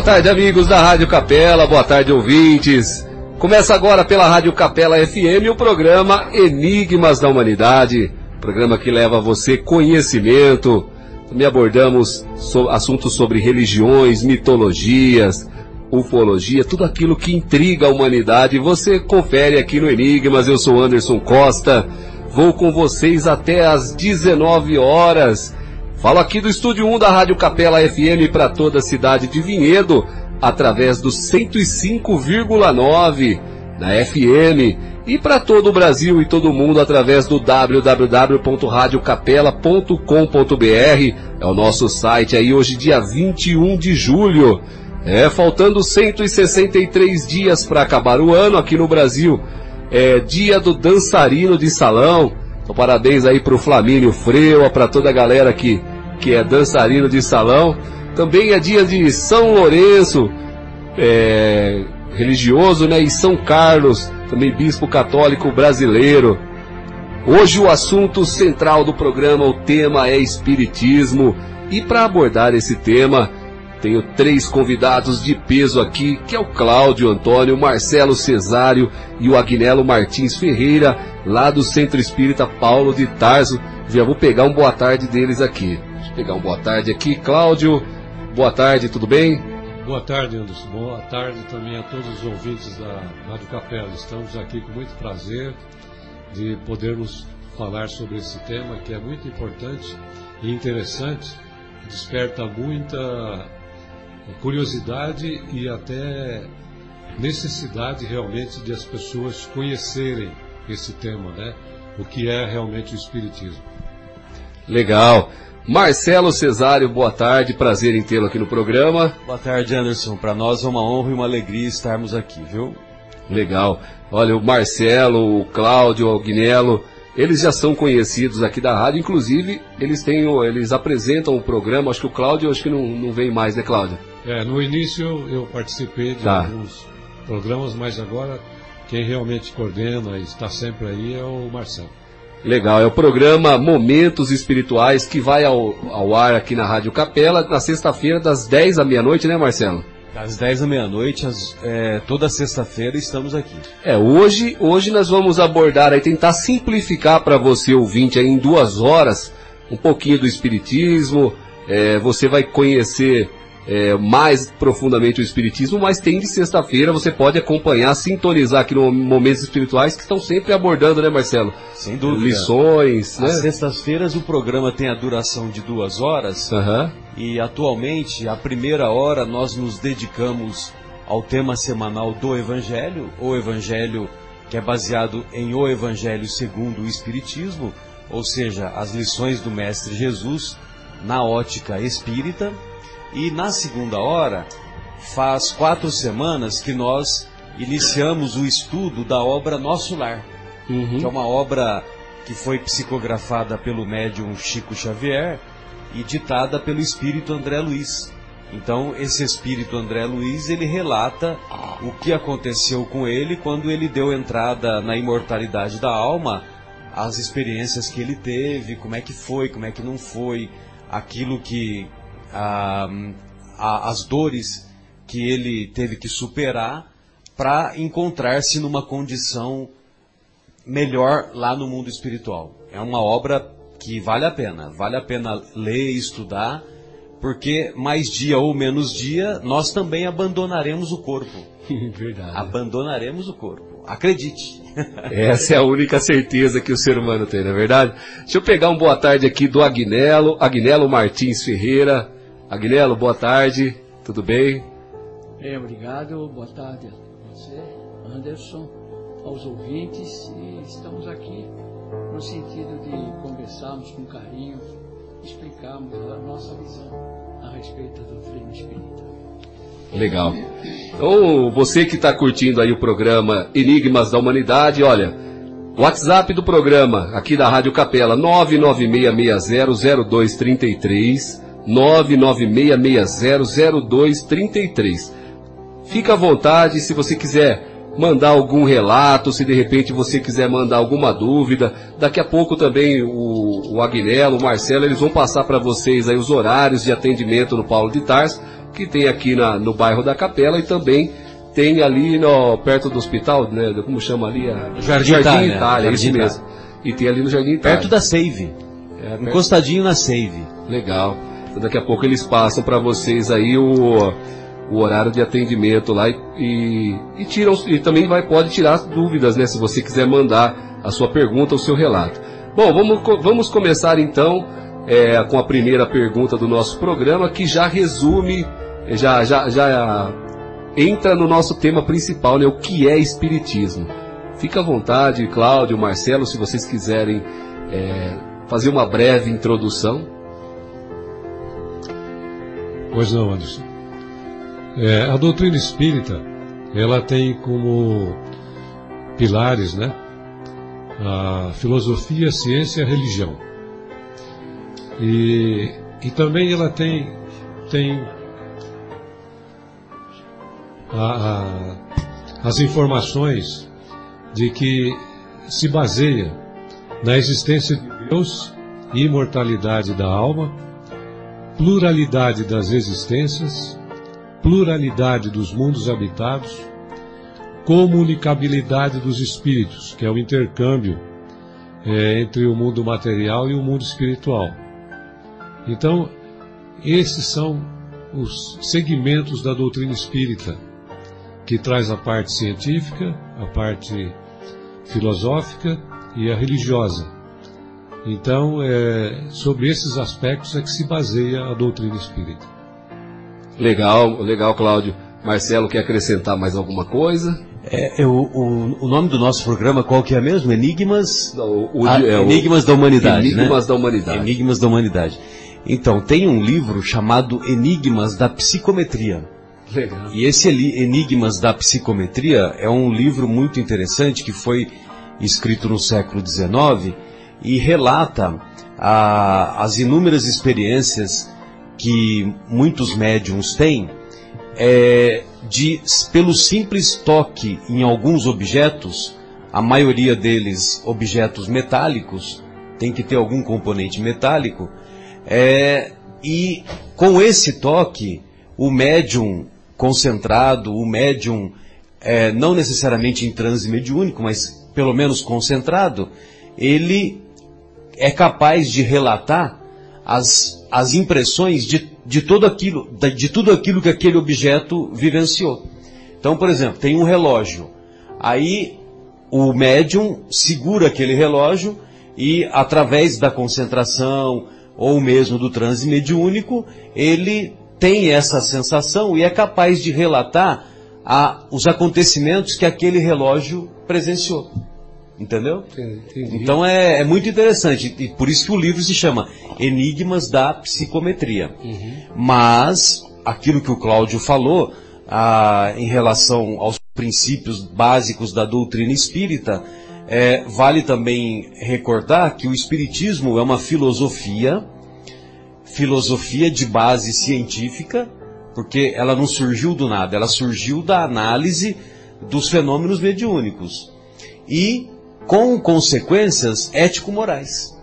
Boa tarde, amigos da Rádio Capela, boa tarde, ouvintes. Começa agora pela Rádio Capela FM o programa Enigmas da Humanidade, programa que leva a você conhecimento. Também abordamos so assuntos sobre religiões, mitologias, ufologia, tudo aquilo que intriga a humanidade. Você confere aqui no Enigmas. Eu sou Anderson Costa. Vou com vocês até às 19 horas. Falo aqui do estúdio 1 da Rádio Capela FM para toda a cidade de Vinhedo, através do 105,9 na FM e para todo o Brasil e todo mundo através do www.radiocapela.com.br. É o nosso site aí hoje dia 21 de julho. É, faltando 163 dias para acabar o ano aqui no Brasil. É dia do dançarino de salão. Então, parabéns aí pro Flamínio Freua, para toda a galera que, que é dançarino de salão. Também é dia de São Lourenço, é, religioso, né? E São Carlos, também bispo católico brasileiro. Hoje o assunto central do programa, o tema é Espiritismo. E para abordar esse tema, tenho três convidados de peso aqui, que é o Cláudio Antônio, Marcelo Cesário e o Agnello Martins Ferreira, lá do Centro Espírita Paulo de Tarso. Já vou pegar um boa tarde deles aqui. Deixa eu pegar um boa tarde aqui. Cláudio, boa tarde, tudo bem? Boa tarde, Anderson. Boa tarde também a todos os ouvintes da Rádio Capela. Estamos aqui com muito prazer de podermos falar sobre esse tema que é muito importante e interessante, desperta muita curiosidade e até necessidade realmente de as pessoas conhecerem esse tema, né? O que é realmente o Espiritismo. Legal. Marcelo Cesário, boa tarde, prazer em tê-lo aqui no programa. Boa tarde, Anderson. Para nós é uma honra e uma alegria estarmos aqui, viu? Legal. Olha, o Marcelo, o Cláudio, o Guinelo, eles já são conhecidos aqui da rádio, inclusive eles têm, eles apresentam o programa, acho que o Cláudio acho que não, não vem mais, né, Cláudio? É, no início eu participei de tá. alguns programas, mas agora quem realmente coordena e está sempre aí é o Marcelo. Legal, é o programa Momentos Espirituais que vai ao, ao ar aqui na Rádio Capela na sexta-feira das 10 à meia-noite, né Marcelo? Das 10 à meia-noite, é, toda sexta-feira estamos aqui. É, hoje, hoje nós vamos abordar aí, tentar simplificar para você ouvinte aí em duas horas um pouquinho do Espiritismo, é, você vai conhecer é, mais profundamente o Espiritismo, mas tem de sexta-feira, você pode acompanhar, sintonizar aqui no Momentos Espirituais, que estão sempre abordando, né, Marcelo? Sem dúvida. Lições, né? Às sextas-feiras o programa tem a duração de duas horas, uhum. e atualmente, a primeira hora, nós nos dedicamos ao tema semanal do Evangelho, o Evangelho que é baseado em O Evangelho segundo o Espiritismo, ou seja, as lições do Mestre Jesus na ótica espírita, e na segunda hora, faz quatro semanas que nós iniciamos o estudo da obra Nosso Lar, uhum. que é uma obra que foi psicografada pelo médium Chico Xavier e ditada pelo espírito André Luiz. Então, esse espírito André Luiz, ele relata o que aconteceu com ele quando ele deu entrada na imortalidade da alma, as experiências que ele teve, como é que foi, como é que não foi, aquilo que a, a, as dores que ele teve que superar para encontrar-se numa condição melhor lá no mundo espiritual. É uma obra que vale a pena, vale a pena ler e estudar, porque mais dia ou menos dia nós também abandonaremos o corpo. Verdade. Abandonaremos o corpo. Acredite. Essa é a única certeza que o ser humano tem, não é verdade? Deixa eu pegar um boa tarde aqui do Agnello, Agnello Martins Ferreira. Agnello, boa tarde, tudo bem? Bem, obrigado, boa tarde a você, Anderson, aos ouvintes, e estamos aqui no sentido de conversarmos com carinho, explicarmos a nossa visão a respeito do doutrina espírita. Legal. Então, você que está curtindo aí o programa Enigmas da Humanidade, olha, WhatsApp do programa, aqui da Rádio Capela, 996600233, 996600233. Fica à vontade, se você quiser mandar algum relato, se de repente você quiser mandar alguma dúvida. Daqui a pouco também o, o Agnello, o Marcelo, eles vão passar para vocês aí os horários de atendimento no Paulo de Tarso, que tem aqui na, no bairro da Capela e também tem ali no, perto do hospital, né? Como chama ali? A, Jardim Itália, Itália, isso mesmo. E tem ali no Jardim Itália. Perto da Save. É, Encostadinho na Save. Legal. Daqui a pouco eles passam para vocês aí o, o horário de atendimento lá e, e, e tiram e também vai pode tirar as dúvidas, né? Se você quiser mandar a sua pergunta, o seu relato. Bom, vamos, vamos começar então é, com a primeira pergunta do nosso programa que já resume, já já já entra no nosso tema principal, né? O que é espiritismo? Fica à vontade, Cláudio, Marcelo, se vocês quiserem é, fazer uma breve introdução. Pois não, Anderson. É, a doutrina espírita, ela tem como pilares, né? A filosofia, a ciência e a religião. E, e também ela tem, tem a- a- as informações de que se baseia na existência de Deus e imortalidade da alma, pluralidade das existências, pluralidade dos mundos habitados, comunicabilidade dos espíritos, que é o intercâmbio eh, entre o mundo material e o mundo espiritual. Então, esses são os segmentos da doutrina espírita, que traz a parte científica, a parte filosófica e a religiosa. Então, é, sobre esses aspectos é que se baseia a doutrina espírita. Legal, legal, Cláudio. Marcelo quer acrescentar mais alguma coisa? É, é o, o, o nome do nosso programa qual que é mesmo? Enigmas, O, o- Ah, é o- Enigmas da Humanidade, Enigmas né? da Humanidade. Enigmas da Humanidade. Então, tem um livro chamado Enigmas da Psicometria. Legal. E esse ali, Enigmas da Psicometria é um livro muito interessante que foi escrito no século XIX e relata a- as inúmeras experiências que muitos médiums têm é, de, pelo simples toque em alguns objetos, a maioria deles objetos metálicos, tem que ter algum componente metálico, é, e com esse toque, o médium concentrado, o médium é, não necessariamente em transe mediúnico, mas pelo menos concentrado, ele é capaz de relatar as, as impressões de, de, todo aquilo, de tudo aquilo que aquele objeto vivenciou. Então, por exemplo, tem um relógio. Aí o médium segura aquele relógio e, através da concentração ou mesmo do transe mediúnico, ele tem essa sensação e é capaz de relatar a, os acontecimentos que aquele relógio presenciou. Entendeu? Entendi. Então é, é muito interessante, e por isso que o livro se chama Enigmas da Psicometria. Mas, aquilo que o Cláudio falou, ah, em relação aos princípios básicos da doutrina espírita, é, vale também recordar que o Espiritismo é uma filosofia, filosofia de base científica, porque ela não surgiu do nada, ela surgiu da análise dos fenômenos mediúnicos. E com consequências ético-morais.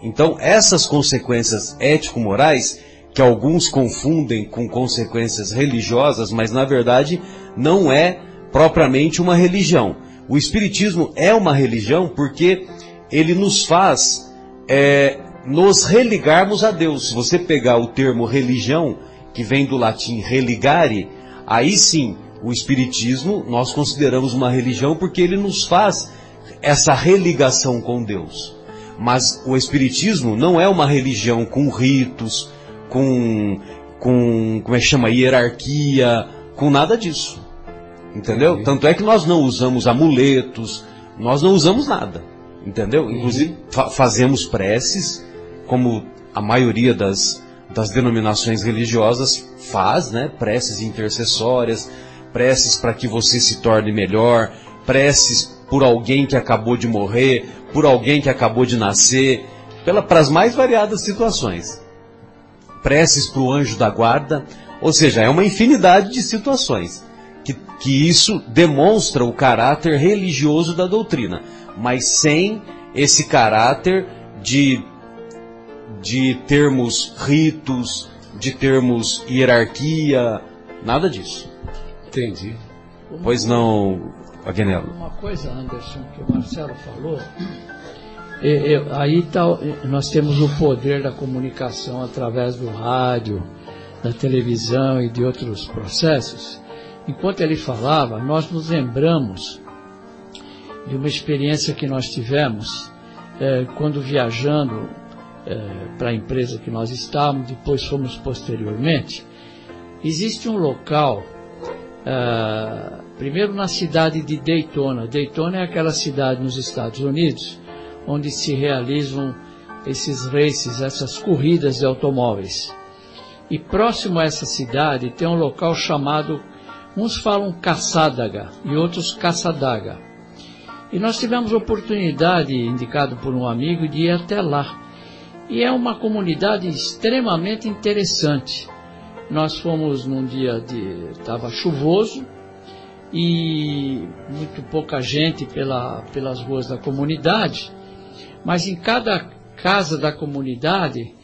Então, essas consequências ético-morais, que alguns confundem com consequências religiosas, mas na verdade não é propriamente uma religião. O Espiritismo é uma religião porque ele nos faz é, nos religarmos a Deus. Se você pegar o termo religião, que vem do latim religare, aí sim, o Espiritismo nós consideramos uma religião porque ele nos faz essa religação com Deus. Mas o Espiritismo não é uma religião com ritos, com, com como é que chama, hierarquia, com nada disso. Entendeu? Tanto é que nós não usamos amuletos, nós não usamos nada. Entendeu? Inclusive fa- fazemos preces, como a maioria das, das denominações religiosas faz, né? Preces intercessórias, preces para que você se torne melhor, preces por alguém que acabou de morrer, por alguém que acabou de nascer, para as mais variadas situações. Preces para o anjo da guarda, ou seja, é uma infinidade de situações que, que isso demonstra o caráter religioso da doutrina, mas sem esse caráter de, de termos ritos, de termos hierarquia, nada disso. Entendi. Pois não, Agnello? Uma coisa, Anderson, que o Marcelo falou, é, é, aí tá, nós temos o poder da comunicação através do rádio, da televisão e de outros processos. Enquanto ele falava, nós nos lembramos de uma experiência que nós tivemos é, quando viajando para a empresa que nós estávamos, depois fomos posteriormente. Existe um local, é, primeiro na cidade de Daytona. Daytona é aquela cidade nos Estados Unidos onde se realizam esses races, essas corridas de automóveis. E próximo a essa cidade tem um local chamado, uns falam Caçadaga e outros Caçadaga. E nós tivemos oportunidade, indicado por um amigo, de ir até lá. E é uma comunidade extremamente interessante. Nós fomos num dia de. estava chuvoso e muito pouca gente pela, pelas ruas da comunidade, mas em cada casa da comunidade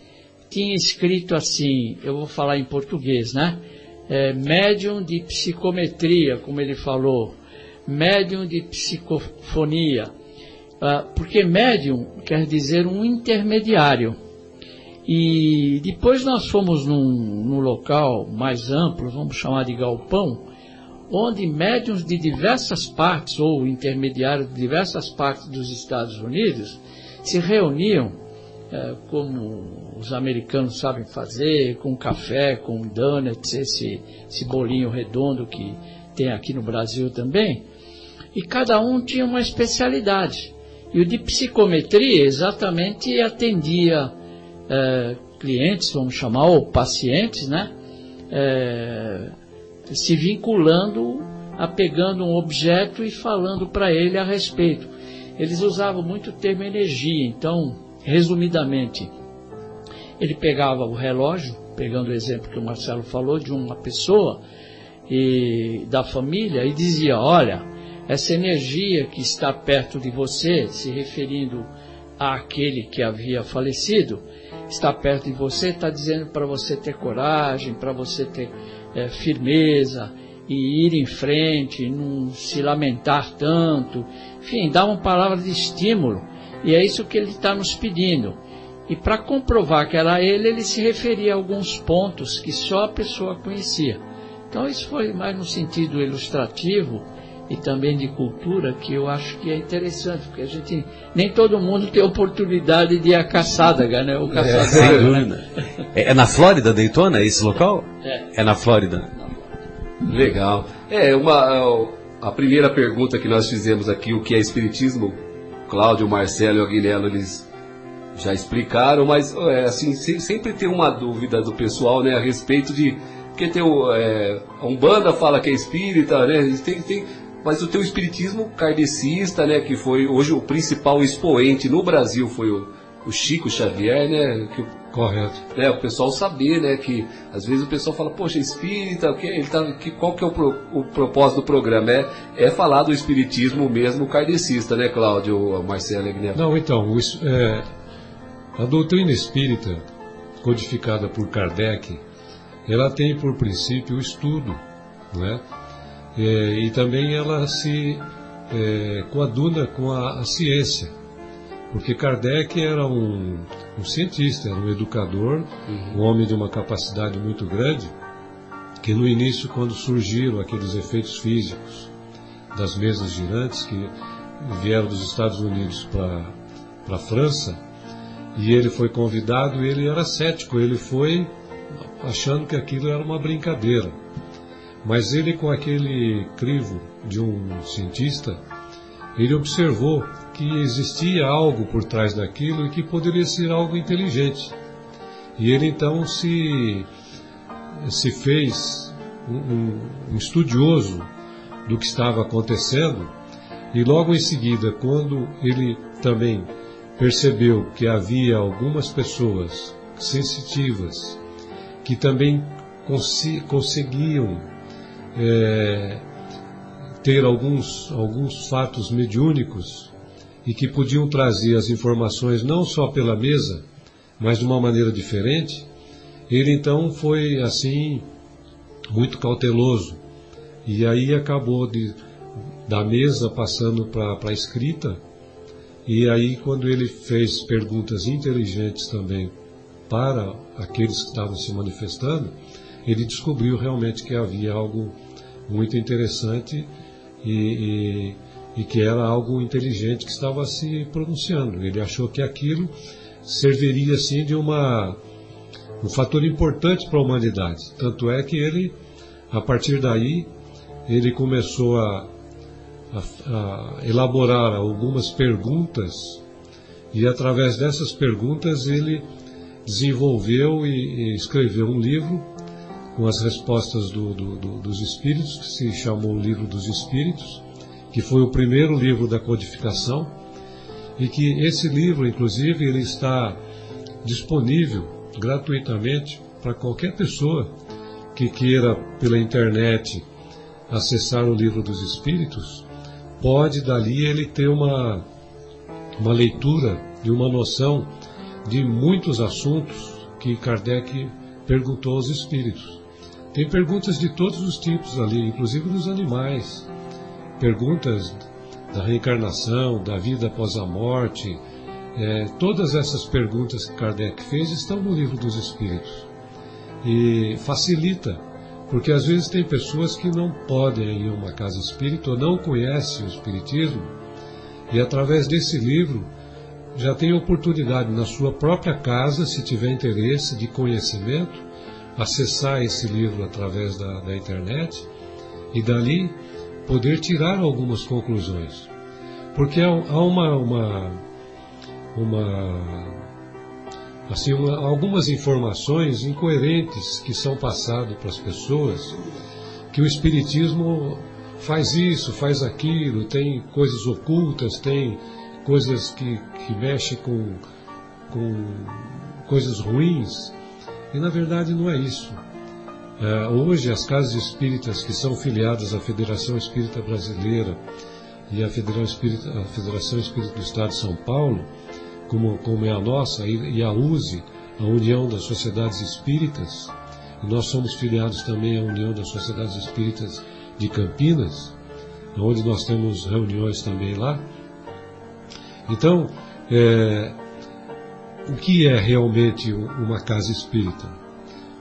tinha escrito assim, eu vou falar em português, né? É, médium de psicometria, como ele falou, médium de psicofonia, uh, porque médium quer dizer um intermediário. E depois nós fomos num, num local mais amplo, vamos chamar de galpão, onde médiums de diversas partes, ou intermediários de diversas partes dos Estados Unidos, se reuniam, uh, como os americanos sabem fazer, com café, com donuts, esse, esse bolinho redondo que tem aqui no Brasil também, e cada um tinha uma especialidade. E o de psicometria exatamente atendia é, clientes, vamos chamar, ou pacientes, né? É, se vinculando, apegando um objeto e falando para ele a respeito. Eles usavam muito o termo energia, então, resumidamente, ele pegava o relógio, pegando o exemplo que o Marcelo falou, de uma pessoa e da família, e dizia: Olha, essa energia que está perto de você, se referindo àquele que havia falecido, está perto de você, está dizendo para você ter coragem, para você ter é, firmeza e ir em frente, não se lamentar tanto, enfim, dá uma palavra de estímulo. E é isso que ele está nos pedindo. E para comprovar que era ele, ele se referia a alguns pontos que só a pessoa conhecia. Então isso foi mais no sentido ilustrativo e também de cultura que eu acho que é interessante, porque a gente nem todo mundo tem oportunidade de ir à caçada, né? O caçador, é, né? é, é na Flórida, Daytona, esse local? É. É na Flórida. Legal. É, uma, a primeira pergunta que nós fizemos aqui, o que é Espiritismo, Cláudio, Marcelo e Aguilelo, eles já explicaram, mas é, assim, sempre tem uma dúvida do pessoal né, a respeito de. Porque tem o. É, a Umbanda fala que é espírita, né? Tem, tem, mas o teu espiritismo kardecista, né, que foi hoje o principal expoente no Brasil foi o, o Chico Xavier, né, que, correto, né, o pessoal saber, né, que às vezes o pessoal fala, poxa, espírita, que ele tá, que qual que é o, pro, o propósito do programa é, é falar do espiritismo mesmo kardecista, né, Cláudio, Marcelo Ignacio? Não, então, o, é, a doutrina espírita codificada por Kardec, ela tem por princípio o estudo, né? É, e também ela se é, coaduna com a, a, ciência, porque Kardec era um, um cientista, era um educador, uhum. um homem de uma capacidade muito grande, que no início, quando surgiram aqueles efeitos físicos das mesas girantes que vieram dos Estados Unidos para a França, e ele foi convidado, ele era cético, ele foi achando que aquilo era uma brincadeira. Mas ele, com aquele crivo de um cientista, ele observou que existia algo por trás daquilo e que poderia ser algo inteligente. E ele então se, se fez um, um estudioso do que estava acontecendo, e logo em seguida, quando ele também percebeu que havia algumas pessoas sensitivas que também cons conseguiam é, ter alguns, alguns fatos mediúnicos e que podiam trazer as informações não só pela mesa, mas de uma maneira diferente, ele então foi assim muito cauteloso. E aí acabou de da mesa passando para a escrita. E aí quando ele fez perguntas inteligentes também para aqueles que estavam se manifestando, ele descobriu realmente que havia algo muito interessante e, e, e, que era algo inteligente que estava se pronunciando. Ele achou que aquilo serviria assim de uma um fator importante para a humanidade. Tanto é que ele, a partir daí, ele começou a, a, a elaborar algumas perguntas e através dessas perguntas ele desenvolveu e, e escreveu um livro com as respostas do, do, do, dos Espíritos, que se chamou o Livro dos Espíritos, que foi o primeiro livro da codificação, e que esse livro, inclusive, ele está disponível gratuitamente para qualquer pessoa que queira pela internet acessar o Livro dos Espíritos, pode dali ele ter uma, uma leitura e uma noção de muitos assuntos que Kardec perguntou aos espíritos. Tem perguntas de todos os tipos ali, inclusive dos animais. Perguntas da reencarnação, da vida após a morte. É, todas essas perguntas que Kardec fez estão no livro dos Espíritos. E facilita, porque às vezes tem pessoas que não podem ir a uma casa espírita ou não conhecem o Espiritismo, e através desse livro já tem oportunidade na sua própria casa, se tiver interesse de conhecimento, acessar esse livro através da, da internet e dali poder tirar algumas conclusões. Porque há, uma, uma, uma assim, uma, algumas informações incoerentes que são passadas para as pessoas, que o Espiritismo faz isso, faz aquilo, tem coisas ocultas, tem coisas que, que mexem com, com coisas ruins. E na verdade não é isso. É, hoje as casas espíritas que são filiadas à Federação Espírita Brasileira e à Federação Espírita, a Federação Espírita do Estado de São Paulo, como, como é a nossa, e, e a USE, a União das Sociedades Espíritas, e nós somos filiados também à União das Sociedades Espíritas de Campinas, onde nós temos reuniões também lá. Então, é, o que é realmente uma casa espírita?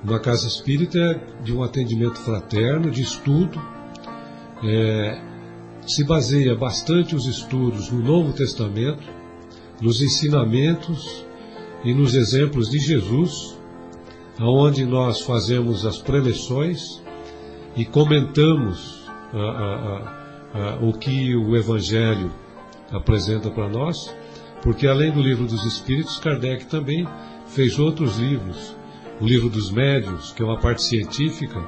Uma casa espírita é de um atendimento fraterno, de estudo, é, se baseia bastante os estudos no Novo Testamento, nos ensinamentos e nos exemplos de Jesus, aonde nós fazemos as preleções e comentamos a, a, a, o que o Evangelho apresenta para nós, porque além do livro dos Espíritos, Kardec também fez outros livros. O livro dos Médios, que é uma parte científica,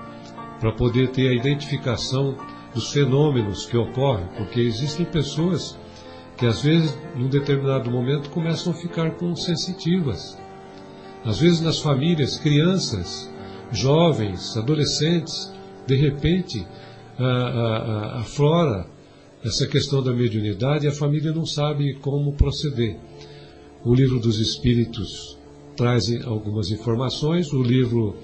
para poder ter a identificação dos fenômenos que ocorrem, porque existem pessoas que às vezes, num determinado momento, começam a ficar com sensitivas. Às vezes nas famílias, crianças, jovens, adolescentes, de repente, aflora essa questão da mediunidade, a família não sabe como proceder. O livro dos Espíritos traz algumas informações, o livro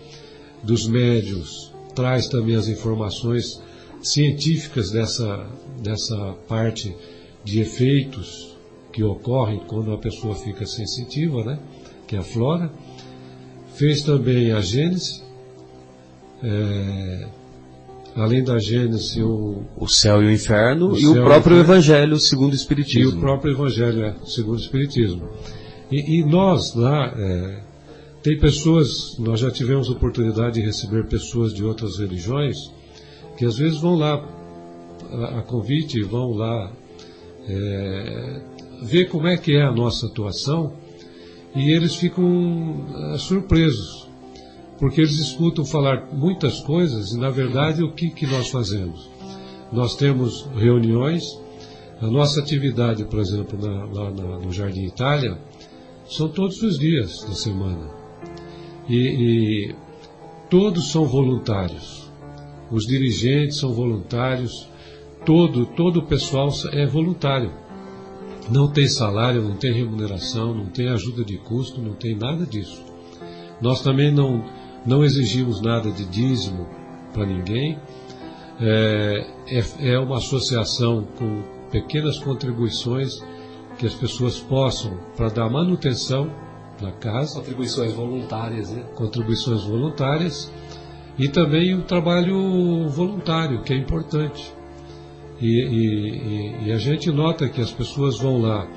dos médios traz também as informações científicas dessa, dessa parte de efeitos que ocorrem quando a pessoa fica sensitiva, né? que é a flora. Fez também a Gênese, é, além da Gênesis, o, o céu e o inferno, o e o próprio Evangelho segundo o Espiritismo. E o próprio Evangelho, é, segundo o Espiritismo. E, e nós lá, é, tem pessoas, nós já tivemos oportunidade de receber pessoas de outras religiões, que às vezes vão lá a, a convite, vão lá é, ver como é que é a nossa atuação, e eles ficam é, surpresos porque eles escutam falar muitas coisas e, na verdade, o que, que nós fazemos? Nós temos reuniões, a nossa atividade, por exemplo, na, lá na, no Jardim Itália, são todos os dias da semana. E, e todos são voluntários. Os dirigentes são voluntários, todo, todo o pessoal é voluntário. Não tem salário, não tem remuneração, não tem ajuda de custo, não tem nada disso. Nós também não, não exigimos nada de dízimo para ninguém. É, é, é uma associação com pequenas contribuições que as pessoas possam, para dar manutenção na casa. Contribuições voluntárias, né? Contribuições voluntárias. E também o trabalho voluntário, que é importante. E, e, e, a gente nota que as pessoas vão lá,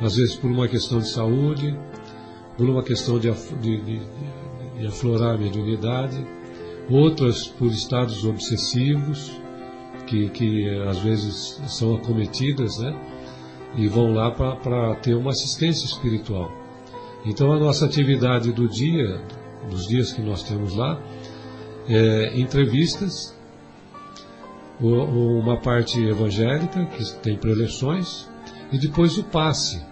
às vezes por uma questão de saúde, por uma questão de, de, de, de aflorar a mediunidade, outras por estados obsessivos, que, que às vezes são acometidas, né? E vão lá para ter uma assistência espiritual. Então a nossa atividade do dia, dos dias que nós temos lá, é entrevistas, uma parte evangélica, que tem preleções, e depois o passe.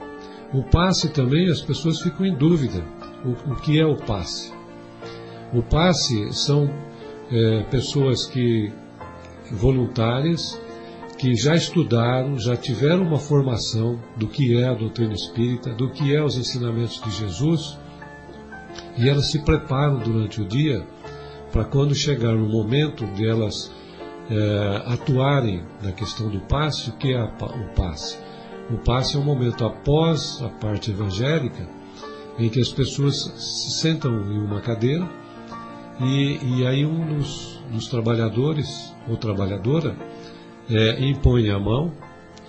O passe também as pessoas ficam em dúvida. O, o que é o passe? O passe são é, pessoas que voluntárias que já estudaram, já tiveram uma formação do que é a doutrina espírita, do que é os ensinamentos de Jesus, e elas se preparam durante o dia para quando chegar no momento delas é, atuarem na questão do passe, o que é o passe? O passe é um momento após a parte evangélica em que as pessoas se sentam em uma cadeira e, e aí um dos, dos trabalhadores ou trabalhadora é, impõe a mão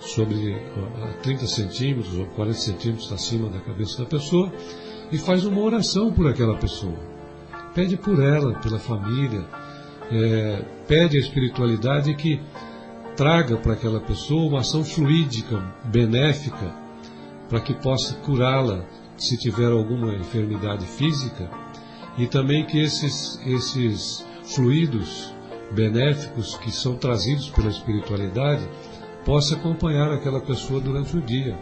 sobre 30 centímetros ou 40 centímetros acima da cabeça da pessoa e faz uma oração por aquela pessoa. Pede por ela, pela família, é, pede a espiritualidade que traga para aquela pessoa uma ação fluídica, benéfica, para que possa curá-la se tiver alguma enfermidade física e também que esses, esses fluidos benéficos que são trazidos pela espiritualidade possa acompanhar aquela pessoa durante o dia,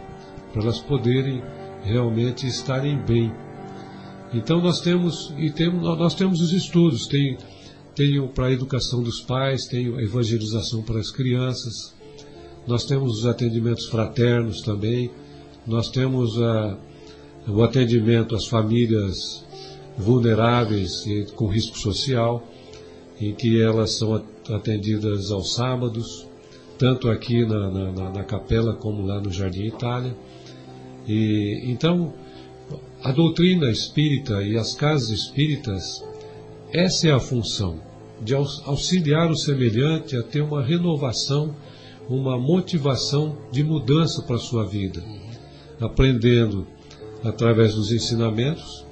para elas poderem realmente estarem bem. Então nós temos e temos nós temos os estudos, tem tem para a educação dos pais, tem a evangelização para as crianças. Nós temos os atendimentos fraternos também. Nós temos a, o atendimento às famílias vulneráveis e com risco social em que elas são atendidas aos sábados, tanto aqui na, na, na capela como lá no Jardim Itália. E, então, a doutrina espírita e as casas espíritas, essa é a função, de auxiliar o semelhante a ter uma renovação, uma motivação de mudança para a sua vida, aprendendo através dos ensinamentos,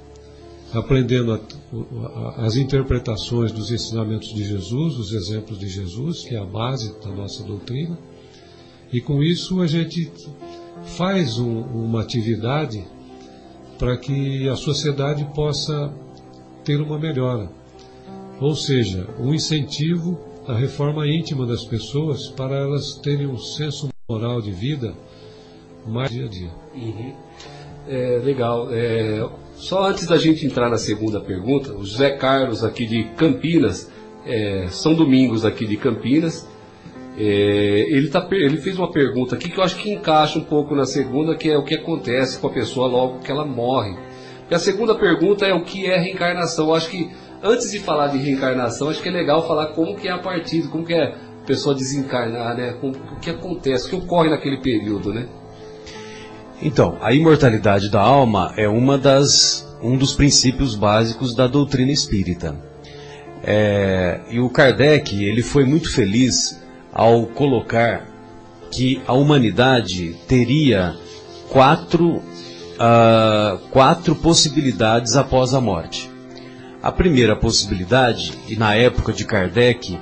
aprendendo a, as interpretações dos ensinamentos de Jesus, os exemplos de Jesus, que é a base da nossa doutrina, e com isso a gente faz um, uma atividade para que a sociedade possa ter uma melhora. Ou seja, um incentivo à reforma íntima das pessoas para elas terem um senso moral de vida mais dia a dia. Uhum. É, legal. É, só antes da gente entrar na segunda pergunta, o José Carlos aqui de Campinas, é, São Domingos aqui de Campinas, é, ele, tá, ele fez uma pergunta aqui que eu acho que encaixa um pouco na segunda, que é o que acontece com a pessoa logo que ela morre. E a segunda pergunta é o que é reencarnação. Eu acho que antes de falar de reencarnação, acho que é legal falar como que é a partida, como que é a pessoa desencarnar, né? Como, o que acontece, o que ocorre naquele período, né? Então, a imortalidade da alma é uma das, um dos princípios básicos da doutrina espírita. É, e o Kardec ele foi muito feliz ao colocar que a humanidade teria quatro, uh, quatro possibilidades após a morte. A primeira possibilidade, e na época de Kardec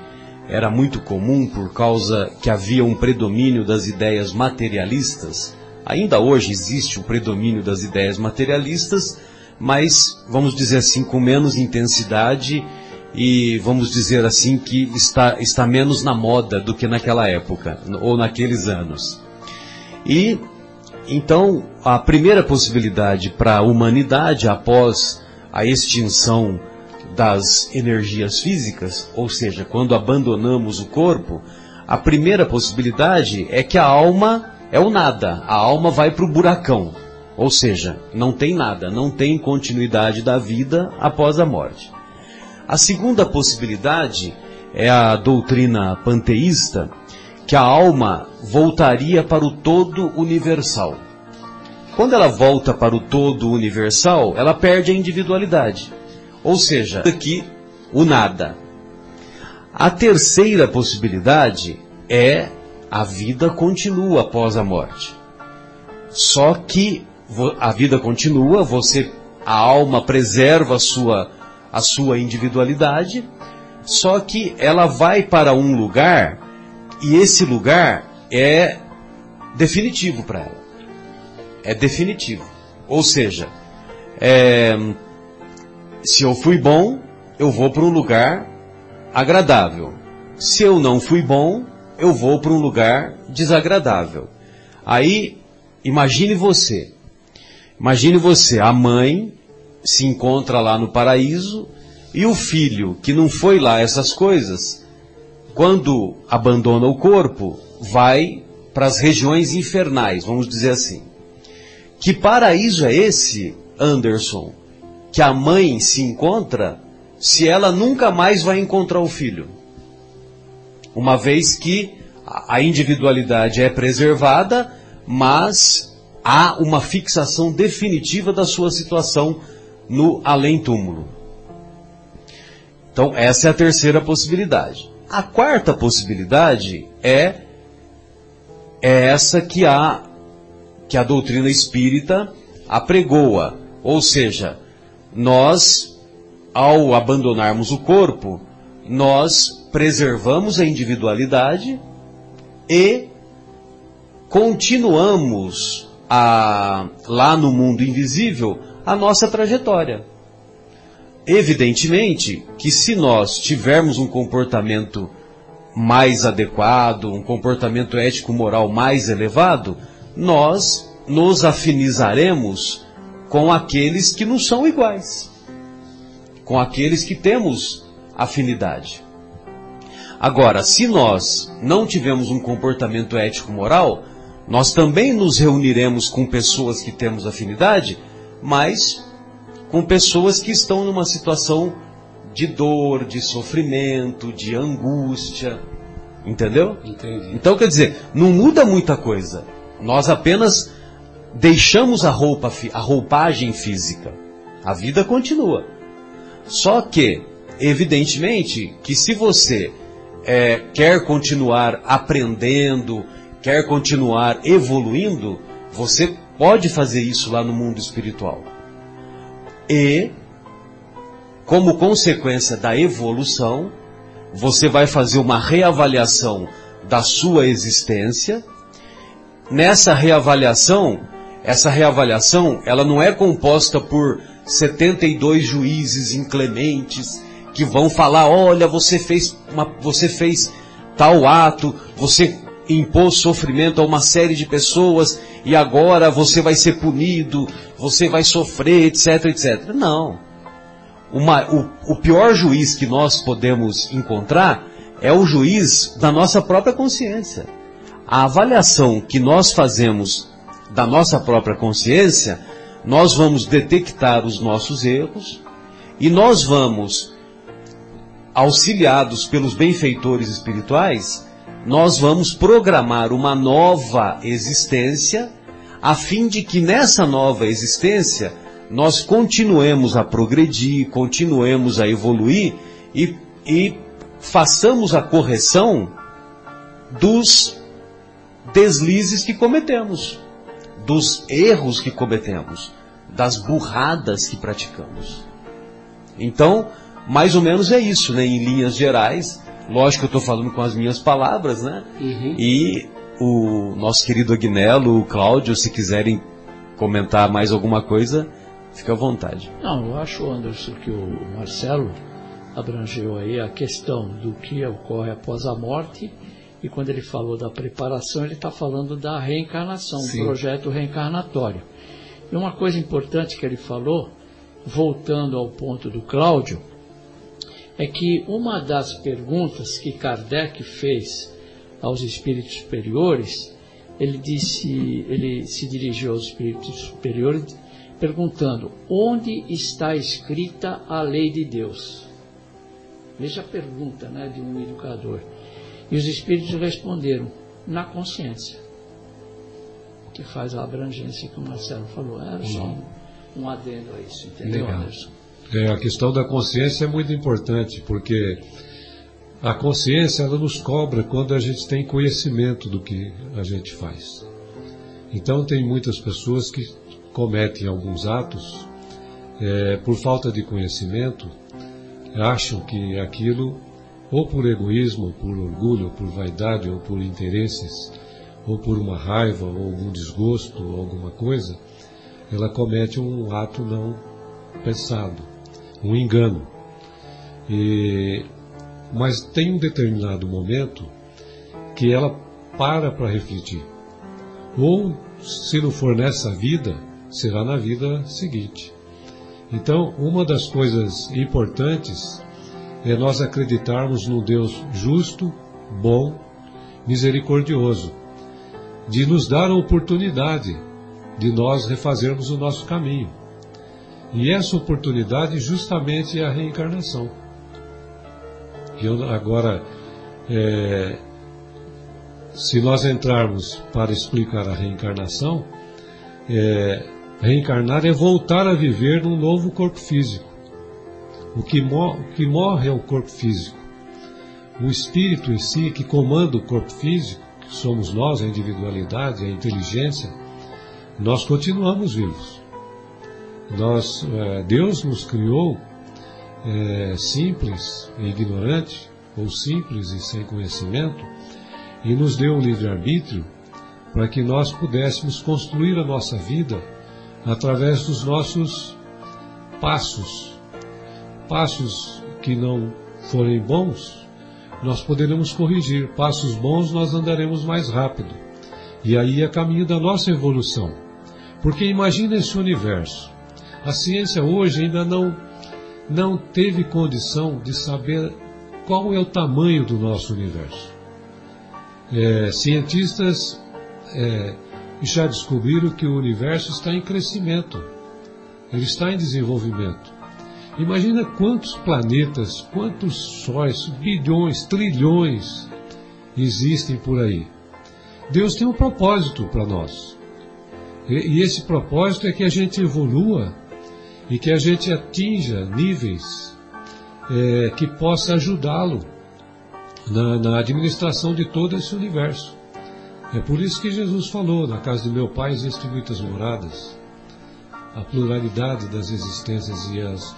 era muito comum por causa que havia um predomínio das ideias materialistas, Ainda hoje existe o predomínio das ideias materialistas, mas, vamos dizer assim, com menos intensidade e vamos dizer assim que está, está menos na moda do que naquela época, ou naqueles anos. E, então, a primeira possibilidade para a humanidade após a extinção das energias físicas, ou seja, quando abandonamos o corpo, A primeira possibilidade é que a alma é o nada, a alma vai para o buracão. Ou seja, não tem nada, não tem continuidade da vida após a morte. A segunda possibilidade é a doutrina panteísta, que a alma voltaria para o todo universal. Quando ela volta para o todo universal, ela perde a individualidade. Ou seja, aqui o nada. A terceira possibilidade é a vida continua após a morte. Só que a vida continua, você, a alma preserva a sua, a sua individualidade, só que ela vai para um lugar e esse lugar é definitivo para ela. É definitivo. Ou seja, é, se eu fui bom, eu vou para um lugar agradável. Se eu não fui bom, eu vou para um lugar desagradável. Aí, imagine você, Imagine você, a mãe se encontra lá no paraíso e o filho, que não foi lá essas coisas, quando abandona o corpo, vai para as regiões infernais, vamos dizer assim. Que paraíso é esse, Anderson, que a mãe se encontra se ela nunca mais vai encontrar o filho? Uma vez que a individualidade é preservada, mas há uma fixação definitiva da sua situação no além-túmulo. Então, essa é a terceira possibilidade. A quarta possibilidade é, é essa que a, que a doutrina espírita apregoa. Ou seja, nós, ao abandonarmos o corpo, nós preservamos a individualidade e continuamos a, lá no mundo invisível a nossa trajetória. Evidentemente que se nós tivermos um comportamento mais adequado, um comportamento ético-moral mais elevado, nós nos afinizaremos com aqueles que não são iguais, com aqueles que temos afinidade. Agora, se nós não tivermos um comportamento ético-moral, nós também nos reuniremos com pessoas que temos afinidade, mas com pessoas que estão numa situação de dor, de sofrimento, de angústia. Entendeu? Entendi. Então, quer dizer, não muda muita coisa. Nós apenas deixamos a roupa, a roupagem física. A vida continua. Só que, evidentemente, que se você é, quer continuar aprendendo, quer continuar evoluindo, você pode fazer isso lá no mundo espiritual. E, como consequência da evolução, você vai fazer uma reavaliação da sua existência. Nessa reavaliação, essa reavaliação, ela não é composta por 72 juízes inclementes que vão falar, olha, você fez uma, você fez tal ato, você impôs sofrimento a uma série de pessoas e agora você vai ser punido, você vai sofrer, etc, etc. Não. Uma, o, o pior juiz que nós podemos encontrar é o juiz da nossa própria consciência. A avaliação que nós fazemos da nossa própria consciência, nós vamos detectar os nossos erros e nós vamos, auxiliados pelos benfeitores espirituais, nós vamos programar uma nova existência, a fim de que nessa nova existência nós continuemos a progredir, continuemos a evoluir e, e façamos a correção dos deslizes que cometemos, dos erros que cometemos, das burradas que praticamos. Então, mais ou menos é isso, né? Em linhas gerais, Lógico que eu estou falando com as minhas palavras, né? Uhum. E o nosso querido Agnello, o Cláudio, se quiserem comentar mais alguma coisa, fica à vontade. Não, eu acho, Anderson, que o Marcelo abrangeu aí a questão do que ocorre após a morte e quando ele falou da preparação, ele está falando da reencarnação, Sim. um projeto reencarnatório. E uma coisa importante que ele falou, voltando ao ponto do Cláudio, é que uma das perguntas que Kardec fez aos espíritos superiores, ele disse, ele se dirigiu aos espíritos superiores perguntando: onde está escrita a lei de Deus? Veja a pergunta né, de um educador. E os espíritos responderam: na consciência. Que faz a abrangência que o Marcelo falou. Era só um, um adendo a isso, entendeu, Legal. Anderson? É, a questão da consciência é muito importante, porque a consciência ela nos cobra quando a gente tem conhecimento do que a gente faz. Então tem muitas pessoas que cometem alguns atos é, por falta de conhecimento, acham que aquilo, ou por egoísmo, ou por orgulho, ou por vaidade, ou por interesses, ou por uma raiva, ou algum desgosto, ou alguma coisa, ela comete um ato não pensado, um engano. E, mas tem um determinado momento que ela para para refletir. Ou, se não for nessa vida, será na vida seguinte. Então, uma das coisas importantes é nós acreditarmos num Deus justo, bom, misericordioso, de nos dar a oportunidade de nós refazermos o nosso caminho. E essa oportunidade justamente é a reencarnação. Eu agora, é, se nós entrarmos para explicar a reencarnação, é, reencarnar é voltar a viver num novo corpo físico. O que, o que morre é o corpo físico. O espírito em si, que comanda o corpo físico, que somos nós, a individualidade, a inteligência, nós continuamos vivos. Nós, é, Deus nos criou é, simples e ignorante, ou simples e sem conhecimento, e nos deu o livre-arbítrio para que nós pudéssemos construir a nossa vida através dos nossos passos. Passos que não forem bons, nós poderemos corrigir. Passos bons, nós andaremos mais rápido. E aí é caminho da nossa evolução. Porque imagina esse universo. A ciência hoje ainda não, não teve condição de saber qual é o tamanho do nosso universo. É, cientistas é, já descobriram que o universo está em crescimento, ele está em desenvolvimento. Imagina quantos planetas, quantos sóis, bilhões, trilhões existem por aí. Deus tem um propósito para nós. E, e esse propósito é que a gente evolua e que a gente atinja níveis é, que possa ajudá-lo na, na administração de todo esse universo. É por isso que Jesus falou: na casa de meu pai existem muitas moradas. A pluralidade das existências e as,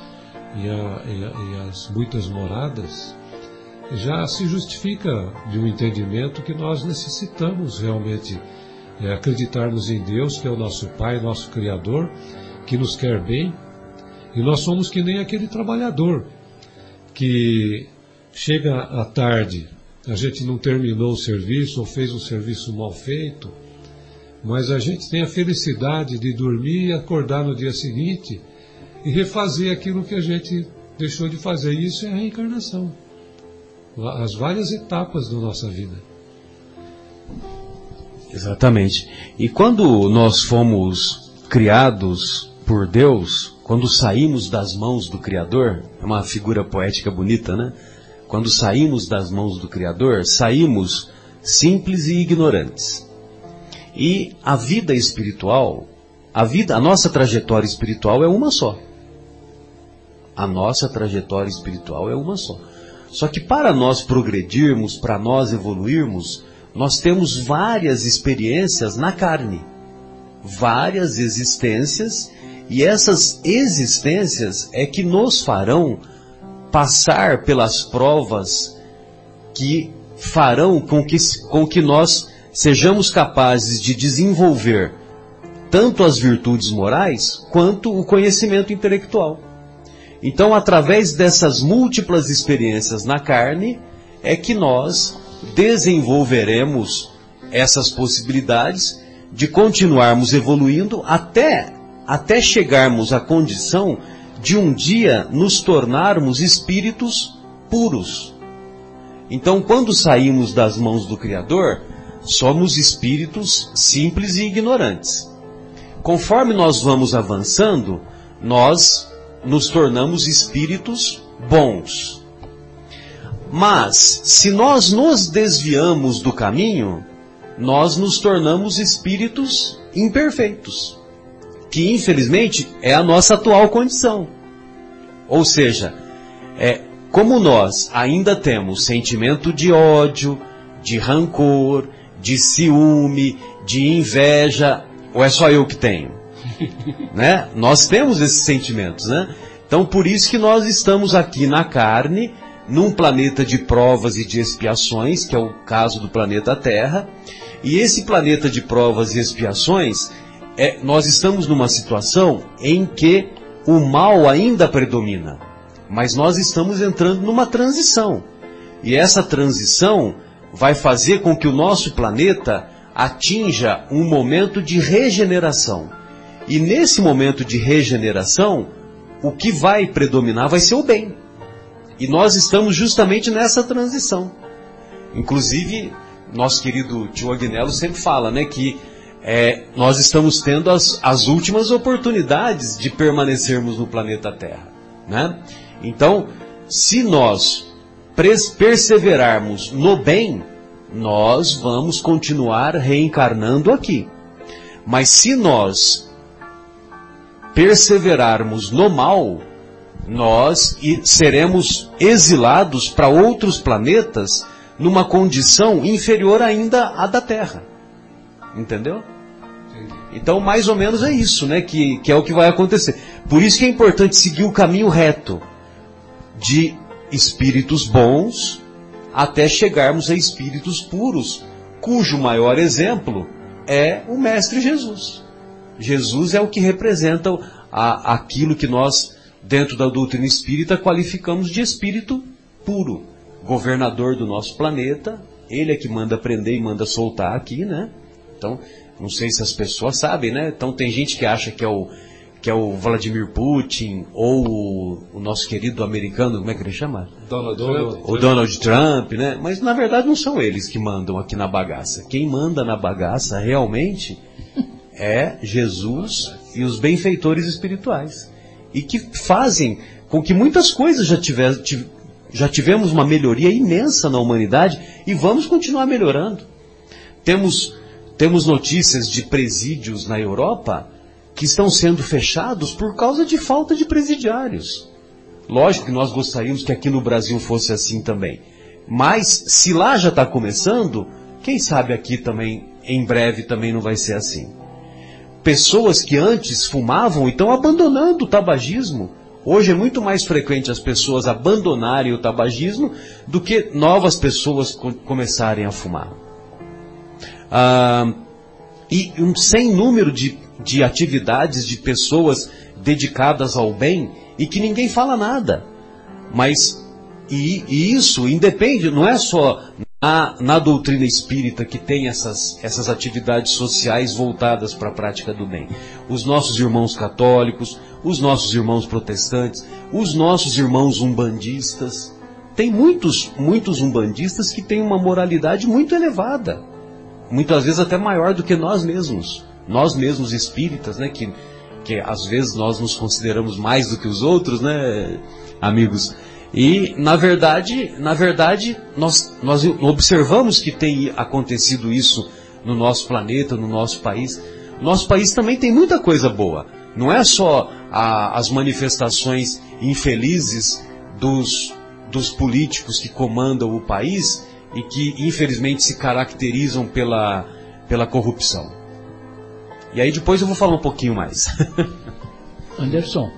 e, a, e, a, e as muitas moradas já se justifica de um entendimento que nós necessitamos realmente é, acreditarmos em Deus, que é o nosso Pai, nosso Criador, que nos quer bem, e nós somos que nem aquele trabalhador que chega à tarde, a gente não terminou o serviço ou fez um serviço mal feito, mas a gente tem a felicidade de dormir e acordar no dia seguinte e refazer aquilo que a gente deixou de fazer. E isso é a reencarnação. As várias etapas da nossa vida. Exatamente. E quando nós fomos criados por Deus, quando saímos das mãos do Criador, é uma figura poética bonita, né? Quando saímos das mãos do Criador, saímos simples e ignorantes. E a vida espiritual, a vida, a nossa trajetória espiritual é uma só. A nossa trajetória espiritual é uma só. Só que para nós progredirmos, para nós evoluirmos, nós temos várias experiências na carne, várias existências, e essas existências é que nos farão passar pelas provas que farão com que, com que nós sejamos capazes de desenvolver tanto as virtudes morais quanto o conhecimento intelectual. Então, através dessas múltiplas experiências na carne, é que nós desenvolveremos essas possibilidades de continuarmos evoluindo até, até chegarmos à condição de um dia nos tornarmos espíritos puros. Então, quando saímos das mãos do Criador, somos espíritos simples e ignorantes. Conforme nós vamos avançando, nós nos tornamos espíritos bons. Mas, se nós nos desviamos do caminho, nós nos tornamos espíritos imperfeitos, que infelizmente é a nossa atual condição. Ou seja, é, como nós ainda temos sentimento de ódio, de rancor, de ciúme, de inveja, ou é só eu que tenho? né? Nós temos esses sentimentos, né? Então por isso que nós estamos aqui na carne, num planeta de provas e de expiações, que é o caso do planeta Terra, e esse planeta de provas e expiações, é, nós estamos numa situação em que o mal ainda predomina, mas nós estamos entrando numa transição. E essa transição vai fazer com que o nosso planeta atinja um momento de regeneração. E nesse momento de regeneração, o que vai predominar vai ser o bem. E nós estamos justamente nessa transição. Inclusive, nosso querido tio Agnello sempre fala, né, que é, nós estamos tendo as, as últimas oportunidades de permanecermos no planeta Terra, né? Então, se nós perseverarmos no bem, nós vamos continuar reencarnando aqui. Mas se nós perseverarmos no mal, nós seremos exilados para outros planetas numa condição inferior ainda à da Terra. Entendeu? Então, mais ou menos é isso, né? Que, que é o que vai acontecer. Por isso que é importante seguir o caminho reto de espíritos bons até chegarmos a espíritos puros, cujo maior exemplo é o Mestre Jesus. Jesus é o que representa a, aquilo que nós, dentro da doutrina espírita, qualificamos de espírito puro governador do nosso planeta, ele é que manda prender e manda soltar aqui, né? Então, não sei se as pessoas sabem, né? Então tem gente que acha que é o que é o Vladimir Putin ou o, o nosso querido americano, como é que ele chama? Donald Trump. O Donald Trump, né? Mas na verdade não são eles que mandam aqui na bagaça. Quem manda na bagaça realmente é Jesus e os benfeitores espirituais. E que fazem com que muitas coisas já tivessem já tivemos uma melhoria imensa na humanidade e vamos continuar melhorando. Temos, temos notícias de presídios na Europa que estão sendo fechados por causa de falta de presidiários. Lógico que nós gostaríamos que aqui no Brasil fosse assim também. Mas se lá já está começando, quem sabe aqui também, em breve, também não vai ser assim. Pessoas que antes fumavam e estão abandonando o tabagismo Hoje é muito mais frequente as pessoas abandonarem o tabagismo do que novas pessoas começarem a fumar. Ah, e um sem número de, de atividades de pessoas dedicadas ao bem e que ninguém fala nada. Mas e, e isso independe, não é só na, na, doutrina espírita que tem essas, essas atividades sociais voltadas para a prática do bem. Os nossos irmãos católicos, os nossos irmãos protestantes, os nossos irmãos umbandistas. Tem muitos, muitos umbandistas que têm uma moralidade muito elevada. Muitas vezes até maior do que nós mesmos. Nós mesmos espíritas, né? Que, que às vezes nós nos consideramos mais do que os outros, né, amigos? E na verdade, na verdade, nós, nós observamos que tem acontecido isso no nosso planeta, no nosso país. Nosso país também tem muita coisa boa. Não é só a, as manifestações infelizes dos, dos políticos que comandam o país e que infelizmente se caracterizam pela, pela corrupção. E aí depois eu vou falar um pouquinho mais. Anderson,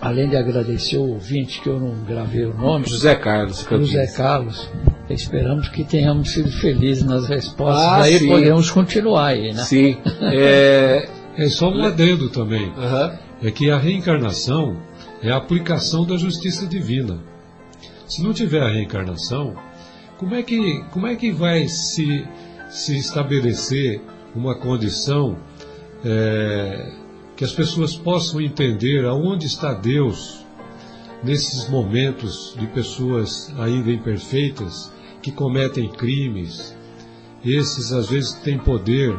além de agradecer o ouvinte que eu não gravei o nome. José Carlos. José Carlos. Esperamos que tenhamos sido felizes nas respostas. Ah, aí sim. podemos continuar aí, né? Sim. É, É só um adendo também. aham. É que a reencarnação é a aplicação da justiça divina. Se não tiver a reencarnação, como é que, como é que vai se, se estabelecer uma condição é, que as pessoas possam entender aonde está Deus nesses momentos de pessoas ainda imperfeitas que cometem crimes, esses às vezes têm poder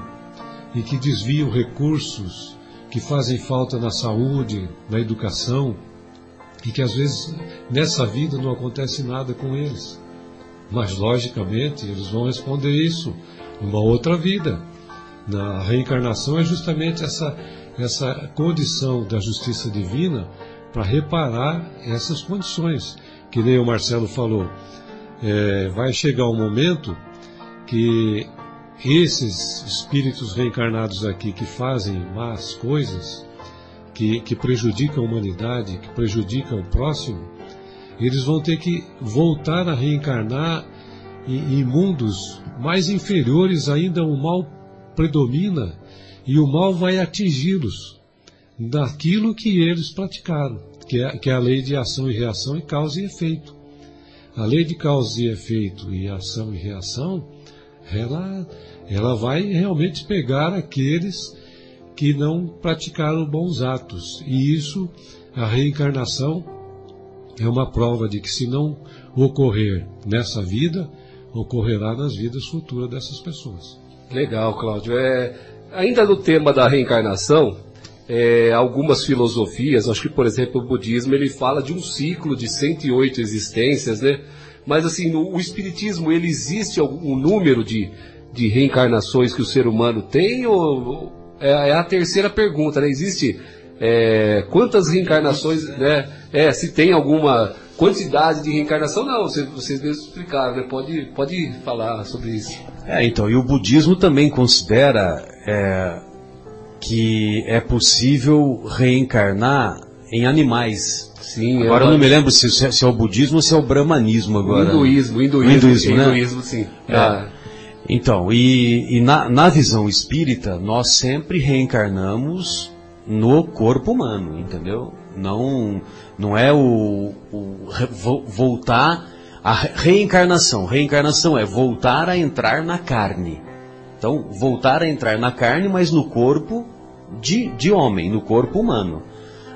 e que desviam recursos que fazem falta na saúde, na educação, e que às vezes nessa vida não acontece nada com eles. Mas logicamente eles vão responder isso numa outra vida. Na reencarnação é justamente essa essa condição da justiça divina para reparar essas condições que nem o Marcelo falou. É, vai chegar um momento que esses espíritos reencarnados aqui que fazem más coisas, que, que prejudicam a humanidade, que prejudicam o próximo, eles vão ter que voltar a reencarnar em, em mundos mais inferiores ainda, o mal predomina e o mal vai atingi-los daquilo que eles praticaram, que é, que é a lei de ação e reação e causa e efeito. A lei de causa e efeito e ação e reação, ela, ela vai realmente pegar aqueles que não praticaram bons atos. E isso, a reencarnação, é uma prova de que se não ocorrer nessa vida, ocorrerá nas vidas futuras dessas pessoas. Legal, Cláudio. É, ainda no tema da reencarnação, é, algumas filosofias, acho que por exemplo o budismo ele fala de um ciclo de 108 existências, né? Mas assim, no, o espiritismo ele existe algum número de, de reencarnações que o ser humano tem ou é, é a terceira pergunta, né? Existe é, quantas reencarnações, né? É, se tem alguma quantidade de reencarnação, não, vocês, vocês mesmos explicaram, né? Pode, pode falar sobre isso. É, então, e o budismo também considera é, que é possível reencarnar em animais. Sim, agora é eu não me lembro se, se, é o budismo ou se é o brahmanismo agora. Hinduísmo, hinduísmo, hinduísmo, né? hinduísmo sim. É. Ah. Então, e, e na, na, visão espírita, nós sempre reencarnamos no corpo humano, entendeu? Não, não é o, o voltar a reencarnação. Reencarnação é voltar a entrar na carne. Então, voltar a entrar na carne, mas no corpo de, de homem, no corpo humano.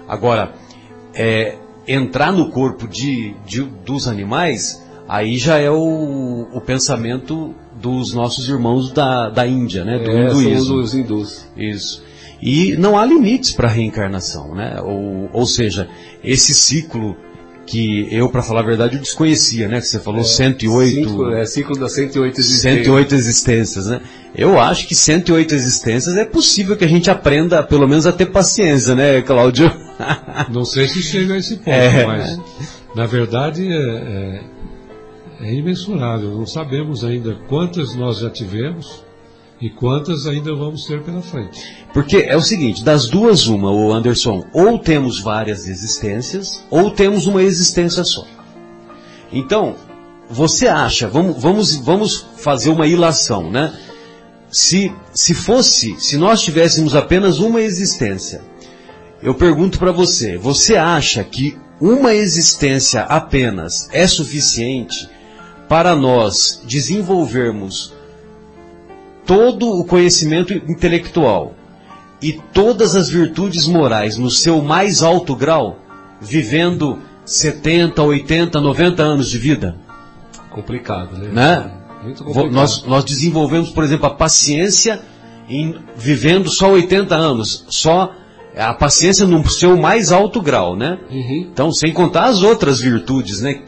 Agora, é, entrar no corpo de, de, dos animais, aí já é o, o pensamento dos nossos irmãos da, da Índia, né? Do é, hinduísmo. São dos hindus. Isso. E não há limites para a reencarnação, né? Ou, ou seja, esse ciclo que eu, para falar a verdade, eu desconhecia, né? Que você falou é, 108... Ciclo, é, ciclo das 108 existências. 108 existências, né? Eu acho que 108 existências é possível que a gente aprenda, pelo menos, a ter paciência, né, Cláudio? Não sei se chega a esse ponto, é. mas, na verdade, é, é, é imensurável. Não sabemos ainda quantas nós já tivemos e quantas ainda vamos ter pela frente. Porque é o seguinte, das duas uma, o Anderson, ou temos várias existências, ou temos uma existência só. Então, você acha, vamos, vamos, vamos fazer uma ilação, né? Se, se fosse, se nós tivéssemos apenas uma existência, eu pergunto para você, você acha que uma existência apenas é suficiente para nós desenvolvermos todo o conhecimento intelectual e todas as virtudes morais no seu mais alto grau, vivendo 70, 80, 90 anos de vida? Complicado, né? né? Muito complicado. Nós, nós desenvolvemos, por exemplo, a paciência em vivendo só 80 anos, só a paciência no seu mais alto grau, né? Uhum. Então, sem contar as outras virtudes, né?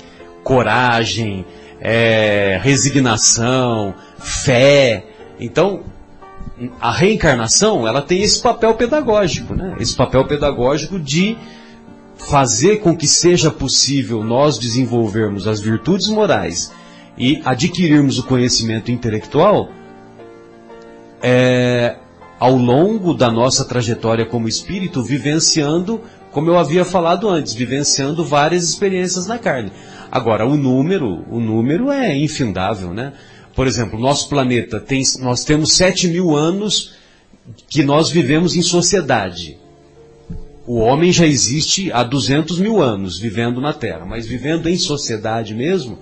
Coragem, é, resignação, fé, então, a reencarnação, ela tem esse papel pedagógico, né? Esse papel pedagógico de fazer com que seja possível nós desenvolvermos as virtudes morais e adquirirmos o conhecimento intelectual é, ao longo da nossa trajetória como espírito, vivenciando, como eu havia falado antes, vivenciando várias experiências na carne. Agora, o número, o número é infindável, né? Por exemplo, nosso planeta tem, nós temos 7 mil anos que nós vivemos em sociedade. O homem já existe há 200 mil anos vivendo na Terra, mas vivendo em sociedade mesmo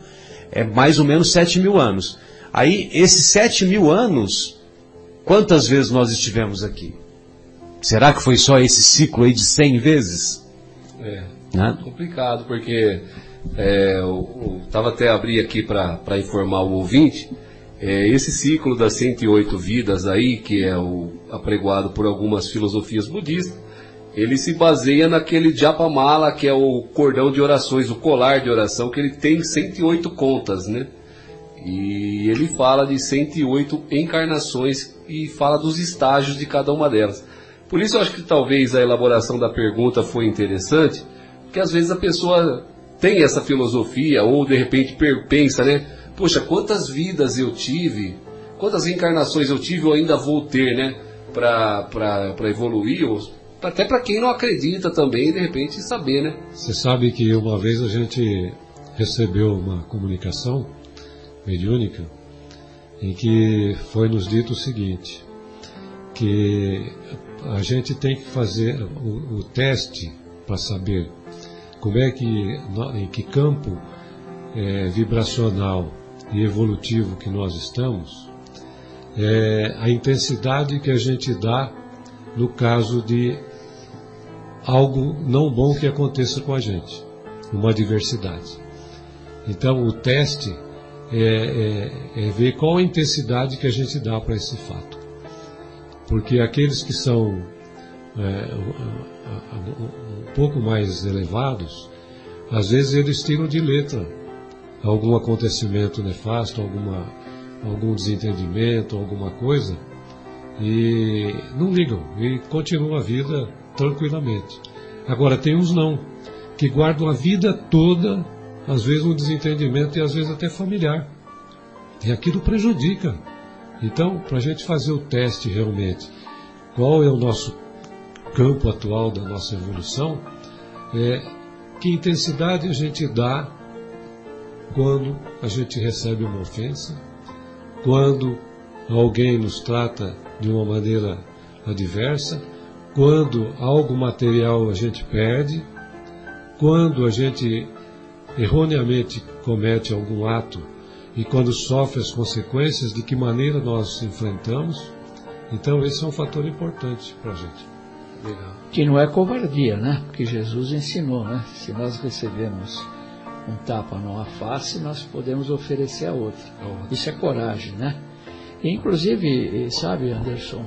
é mais ou menos 7 mil anos. Aí, esses 7 mil anos, quantas vezes nós estivemos aqui? Será que foi só esse ciclo aí de 100 vezes? É, né? complicado, porque É, Estava até abrir aqui para informar o ouvinte. É, esse ciclo das 108 vidas aí, que é o apregoado por algumas filosofias budistas, ele se baseia naquele Japamala, que é o cordão de orações, o colar de oração, que ele tem 108 contas, né? E ele fala de 108 encarnações e fala dos estágios de cada uma delas. Por isso eu acho que talvez a elaboração da pergunta foi interessante, porque às vezes a pessoa tem essa filosofia, ou de repente pensa, né? Poxa, quantas vidas eu tive, quantas encarnações eu tive ou ainda vou ter, né? Para evoluir, ou até para quem não acredita também, de repente saber, né? Você sabe que uma vez a gente recebeu uma comunicação mediúnica em que foi nos dito o seguinte, que a gente tem que fazer o, o teste para saber como é que, em que campo é, vibracional e evolutivo que nós estamos, é a intensidade que a gente dá no caso de algo não bom que aconteça com a gente, uma adversidade. Então o teste é, é, é ver qual a intensidade que a gente dá para esse fato. Porque aqueles que são é, um pouco mais elevados, às vezes eles tiram de letra algum acontecimento nefasto, alguma, algum desentendimento, alguma coisa, e não ligam, e continuam a vida tranquilamente. Agora, tem uns não, que guardam a vida toda às vezes um desentendimento e às vezes até familiar. E aquilo prejudica. Então, para a gente fazer o teste realmente, qual é o nosso campo atual da nossa evolução, é que intensidade a gente dá quando a gente recebe uma ofensa, quando alguém nos trata de uma maneira adversa, quando algo material a gente perde, quando a gente erroneamente comete algum ato e quando sofre as consequências, de que maneira nós enfrentamos. Então, esse é um fator importante para a gente. Legal. Que não é covardia, né? Porque Jesus ensinou, né? Se nós recebemos um tapa numa face, nós podemos oferecer a outra. Isso é coragem, né? E, inclusive, sabe, Anderson,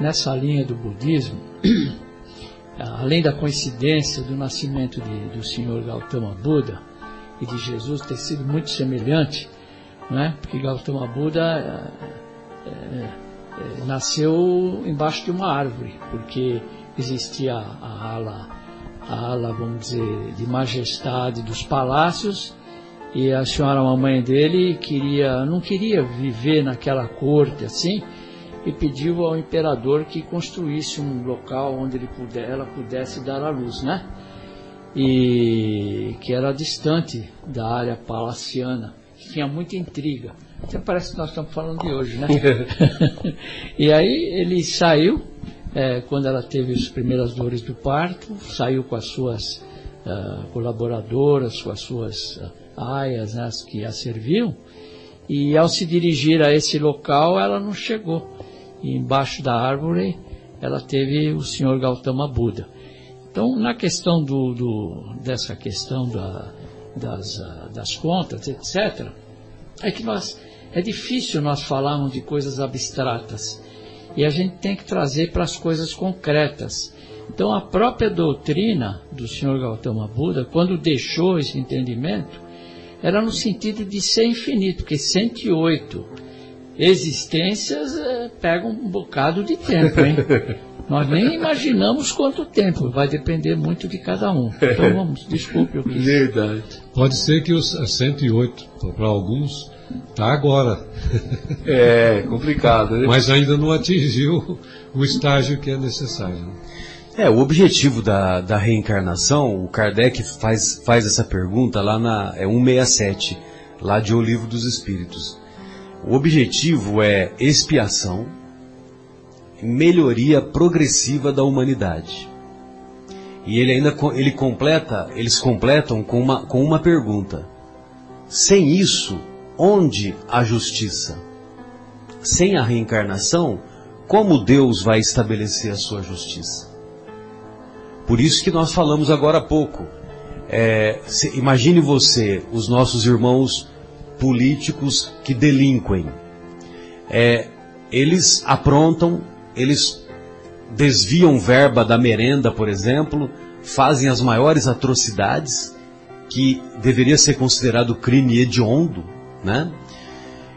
nessa linha do budismo, além da coincidência do nascimento de, do senhor Gautama Buda, e de Jesus ter sido muito semelhante, né? porque Gautama Buda é, é, nasceu embaixo de uma árvore, porque existia a ala, a ala, vamos dizer, de majestade dos palácios, e a senhora mamãe dele queria, não queria viver naquela corte assim, e pediu ao imperador que construísse um local onde ele puder, ela pudesse dar a luz, né? e que era distante da área palaciana, que tinha muita intriga. Até parece que nós estamos falando de hoje, né? e aí ele saiu, é, quando ela teve as primeiras dores do parto, saiu com as suas uh, colaboradoras, com as suas uh, aias, né, as que a serviam, e ao se dirigir a esse local, ela não chegou. E embaixo da árvore, ela teve o senhor Gautama Buda. Então, na questão do, do dessa questão da, das, ah, das contas, etc., é que nós é difícil nós falarmos de coisas abstratas e a gente tem que trazer para as coisas concretas. Então, a própria doutrina do Sr. Gautama Buda, quando deixou esse entendimento, era no sentido de ser infinito, porque 108 existências é, pegam um bocado de tempo, hein? Nós nem imaginamos quanto tempo, vai depender muito de cada um. Então vamos, desculpe eu quis. Verdade. Pode ser que os 108, para alguns, está agora. É, complicado, né? Mas ainda não atingiu o estágio que é necessário. É, o objetivo da, da reencarnação, o Kardec faz, faz essa pergunta lá na é 167, lá de O Livro dos Espíritos. O objetivo é expiação, melhoria progressiva da humanidade. E ele ainda ele completa, eles completam com uma, com uma pergunta. Sem isso, onde a justiça? Sem a reencarnação, como Deus vai estabelecer a sua justiça? Por isso que nós falamos agora há pouco. É, se, imagine você, os nossos irmãos políticos que delinquem. É, eles aprontam, eles desviam verba da merenda, por exemplo, fazem as maiores atrocidades, que deveria ser considerado crime hediondo, né?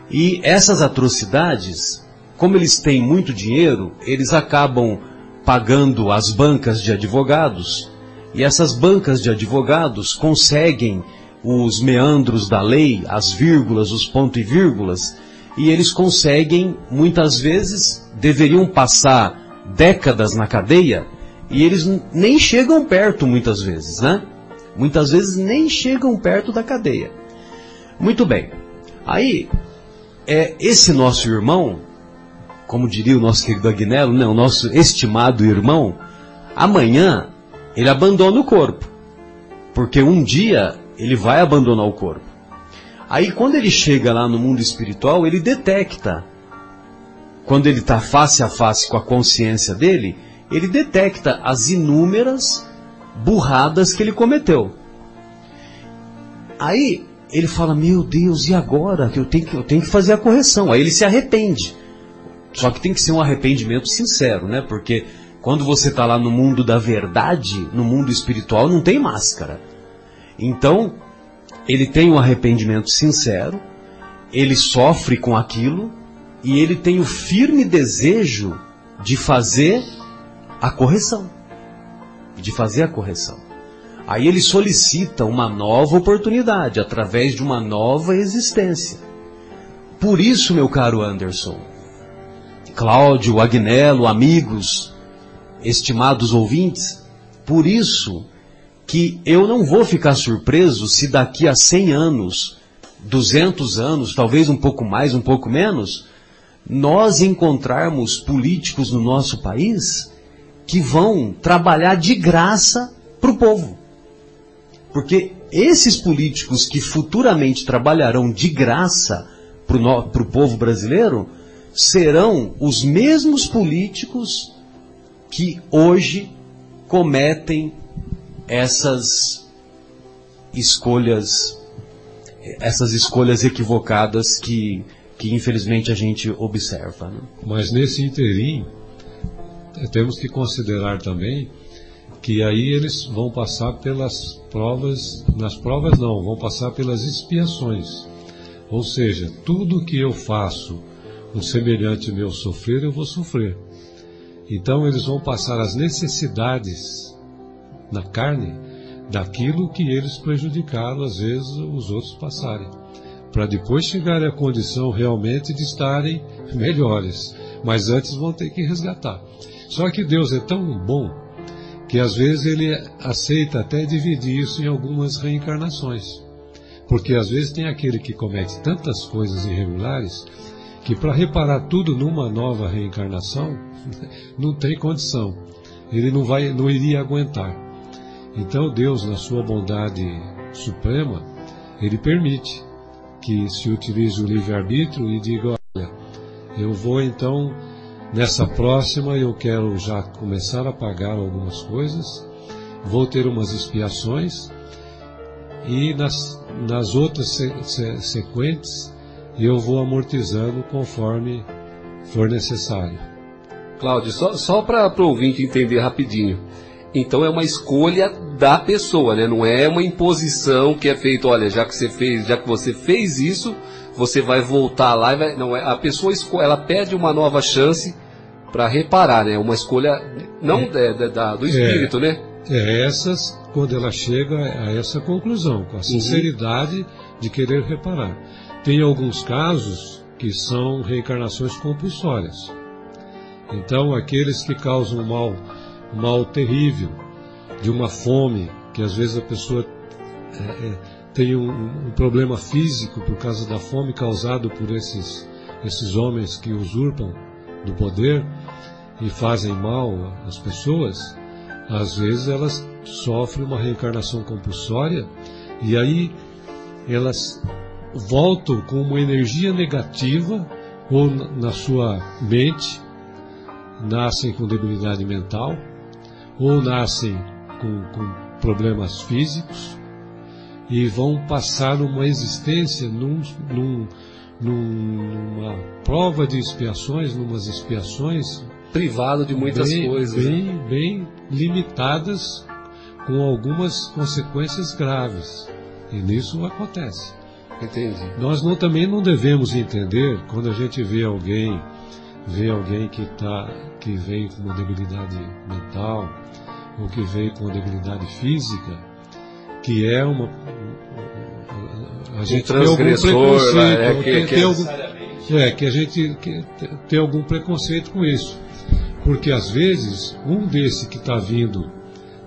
E essas atrocidades, como eles têm muito dinheiro, eles acabam pagando as bancas de advogados, e essas bancas de advogados conseguem os meandros da lei, as vírgulas, os pontos e vírgulas, e eles conseguem, muitas vezes, deveriam passar décadas na cadeia, e eles nem chegam perto muitas vezes, né? Muitas vezes nem chegam perto da cadeia. Muito bem. Aí, é, esse nosso irmão, como diria o nosso querido Agnello, né, o nosso estimado irmão, amanhã ele abandona o corpo. Porque um dia ele vai abandonar o corpo. Aí quando ele chega lá no mundo espiritual, ele detecta. Quando ele está face a face com a consciência dele, ele detecta as inúmeras burradas que ele cometeu. Aí ele fala: Meu Deus, e agora? Eu tenho que, eu tenho que fazer a correção. Aí ele se arrepende. Só que tem que ser um arrependimento sincero, né? Porque quando você está lá no mundo da verdade, no mundo espiritual, não tem máscara. Então, ele tem um arrependimento sincero, ele sofre com aquilo e ele tem o firme desejo de fazer a correção. De fazer a correção. Aí ele solicita uma nova oportunidade através de uma nova existência. Por isso, meu caro Anderson, Cláudio, Agnello, amigos, estimados ouvintes, por isso que eu não vou ficar surpreso se daqui a 100 anos, 200 anos, talvez um pouco mais, um pouco menos, nós encontrarmos políticos no nosso país que vão trabalhar de graça para o povo. Porque esses políticos que futuramente trabalharão de graça para o povo brasileiro serão os mesmos políticos que hoje cometem essas escolhas, essas escolhas equivocadas que, que infelizmente a gente observa. Né? Mas nesse interim, temos que considerar também que aí eles vão passar pelas provas, nas provas não, vão passar pelas expiações. Ou seja, tudo que eu faço, o semelhante meu sofrer, eu vou sofrer. Então eles vão passar as necessidades na carne daquilo que eles prejudicaram, às vezes, os outros passarem. Para depois chegarem à condição realmente de estarem melhores. Mas antes vão ter que resgatar. Só que Deus é tão bom que às vezes ele aceita até dividir isso em algumas reencarnações. Porque às vezes tem aquele que comete tantas coisas irregulares que para reparar tudo numa nova reencarnação não tem condição. Ele não vai, não iria aguentar. Então Deus, na sua bondade suprema, ele permite que se utilize o livre-arbítrio e diga, olha, eu vou então, nessa próxima, eu quero já começar a pagar algumas coisas, vou ter umas expiações, e nas, nas outras se, se, sequentes, eu vou amortizando conforme for necessário. Cláudio, só, só para o ouvinte entender rapidinho. Então é uma escolha da pessoa, né? Não é uma imposição que é feita, olha, já que você fez, já que você fez isso, você vai voltar lá e vai, não é, a pessoa ela pede uma nova chance para reparar, né? Uma escolha não é, da, da, do espírito, é, né? É essas quando ela chega a essa conclusão, com a uhum. sinceridade uhum. de querer reparar. Tem alguns casos que são reencarnações compulsórias. Então, aqueles que causam mal mal terrível, de uma fome, que às vezes a pessoa é, é, tem um, um, problema físico por causa da fome causado por esses, esses homens que usurpam do poder e fazem mal às pessoas, às vezes elas sofrem uma reencarnação compulsória e aí elas voltam com uma energia negativa ou na sua mente, nascem com debilidade mental ou nascem com, com problemas físicos, e vão passar uma existência num, num, numa prova de expiações, numas expiações privado de muitas bem, coisas. Bem, bem limitadas, com algumas consequências graves. E nisso acontece. Entendi. Nós não, também não devemos entender quando a gente vê alguém, vê alguém que tá, que vem com uma debilidade mental ou que veio com uma debilidade física, que é uma a gente tem algum preconceito, é, que, tem, que tem algum, é que a gente que, tem algum preconceito com isso, porque às vezes um desse que está vindo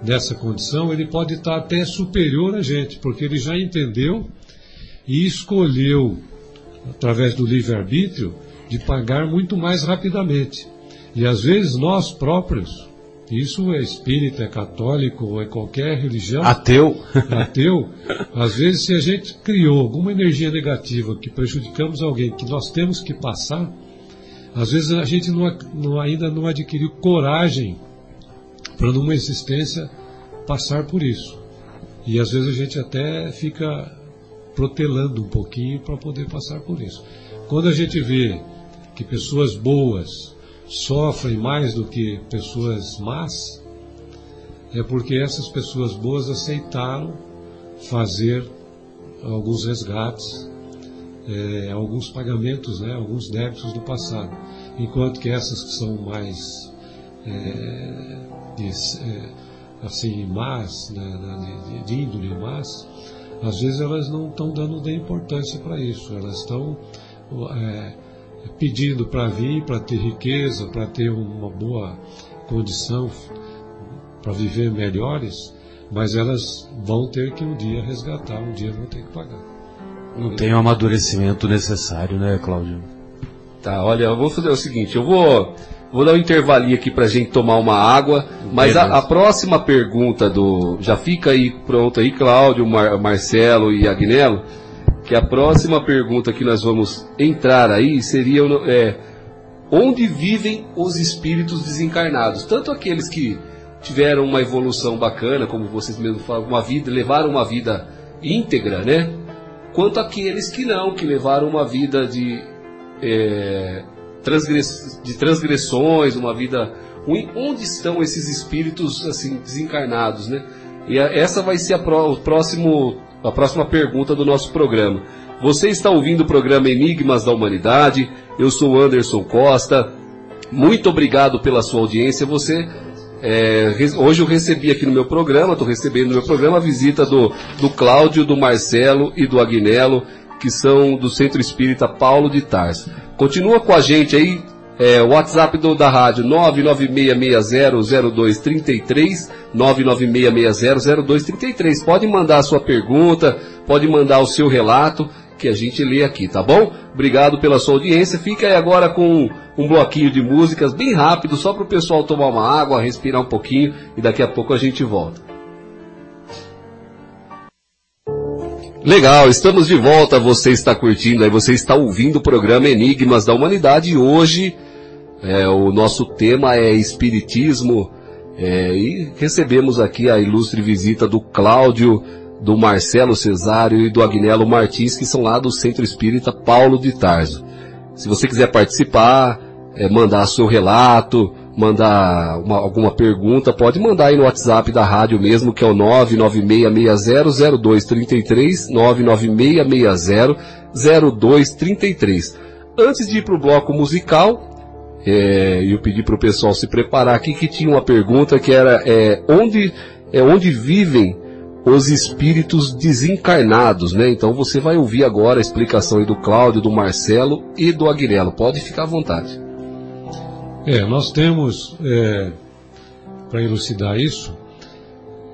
dessa condição ele pode estar tá até superior a gente, porque ele já entendeu e escolheu, através do livre-arbítrio, de pagar muito mais rapidamente. E às vezes nós próprios, isso é espírita, é católico ou é qualquer religião. Ateu. Ateu. Às vezes, se a gente criou alguma energia negativa que prejudicamos alguém que nós temos que passar, às vezes a gente não, não, ainda não adquiriu coragem para numa existência passar por isso. E às vezes a gente até fica protelando um pouquinho para poder passar por isso. Quando a gente vê que pessoas boas sofrem mais do que pessoas más, é porque essas pessoas boas aceitaram fazer alguns resgates, é, alguns pagamentos, né, alguns débitos do passado, enquanto que essas que são mais é, de, é, assim más, né, de, de índole más, às vezes elas não estão dando nem importância para isso, elas estão é, pedindo para vir, para ter riqueza, para ter uma boa condição, para viver melhores, mas elas vão ter que um dia resgatar, um dia vão ter que pagar. Não tem o amadurecimento necessário, né, Cláudio? Tá, olha, eu vou fazer o seguinte, eu vou, vou dar um intervalinho aqui pra gente tomar uma água, mas a, a, próxima pergunta do, já fica aí pronto aí, Cláudio, Mar, Marcelo e Agnello, que a próxima pergunta que nós vamos entrar aí seria é, onde vivem os espíritos desencarnados? Tanto aqueles que tiveram uma evolução bacana, como vocês mesmos falam, uma vida, levaram uma vida íntegra, né? Quanto aqueles que não, que levaram uma vida de, é, transgress, de transgressões, uma vida ruim. Onde estão esses espíritos assim desencarnados, né? E a, essa vai ser a pro, o próximo a próxima pergunta do nosso programa. Você está ouvindo o programa Enigmas da Humanidade. Eu sou Anderson Costa. Muito obrigado pela sua audiência. Você é, hoje eu recebi aqui no meu programa, estou recebendo no meu programa a visita do, do Cláudio, do Marcelo e do Agnello, que são do Centro Espírita Paulo de Tarso. Continua com a gente aí, é, WhatsApp do, da rádio 996600233, 996600233. Pode mandar a sua pergunta, pode mandar o seu relato, que a gente lê aqui, tá bom? Obrigado pela sua audiência. Fica aí agora com um bloquinho de músicas bem rápido, só para o pessoal tomar uma água, respirar um pouquinho e daqui a pouco a gente volta. Legal, estamos de volta. Você está curtindo aí, você está ouvindo o programa Enigmas da Humanidade e hoje é, o nosso tema é Espiritismo é, e recebemos aqui a ilustre visita do Cláudio, do Marcelo Cesário e do Agnello Martins, que são lá do Centro Espírita Paulo de Tarso. Se você quiser participar, é, mandar seu relato, mandar uma, alguma pergunta, pode mandar aí no WhatsApp da rádio mesmo, que é o 996600233, 996600233. Antes de ir para o bloco musical, é, eu pedi para o pessoal se preparar aqui, que tinha uma pergunta que era é, onde, é, onde vivem os espíritos desencarnados, né? Então você vai ouvir agora a explicação aí do Cláudio, do Marcelo e do Aguirelo. Pode ficar à vontade. É, nós temos, é, para elucidar isso,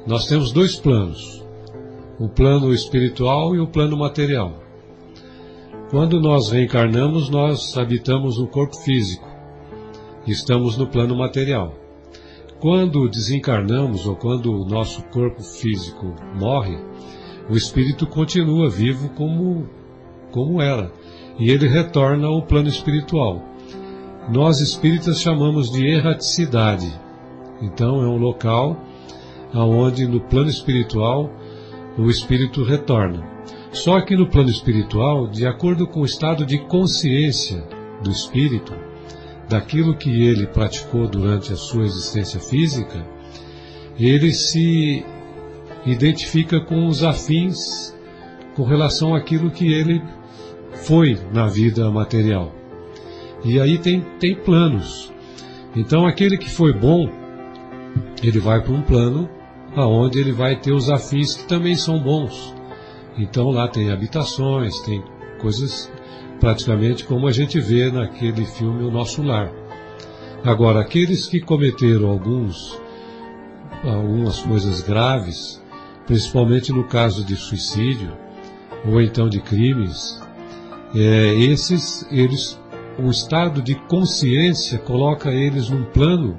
nós temos dois planos: o plano espiritual e o plano material. Quando nós reencarnamos, nós habitamos o corpo físico, estamos no plano material. Quando desencarnamos ou quando o nosso corpo físico morre, o espírito continua vivo como, como era, e ele retorna ao plano espiritual nós espíritas chamamos de erraticidade. Então é um local aonde no plano espiritual o espírito retorna. Só que no plano espiritual, de acordo com o estado de consciência do espírito, daquilo que ele praticou durante a sua existência física, ele se identifica com os afins com relação àquilo que ele foi na vida material. E aí tem, tem planos. Então aquele que foi bom, ele vai para um plano aonde ele vai ter os afins que também são bons. Então lá tem habitações, tem coisas praticamente como a gente vê naquele filme O Nosso Lar. Agora, aqueles que cometeram alguns, algumas coisas graves, principalmente no caso de suicídio, ou então de crimes, é, esses, eles, o estado de consciência coloca eles num plano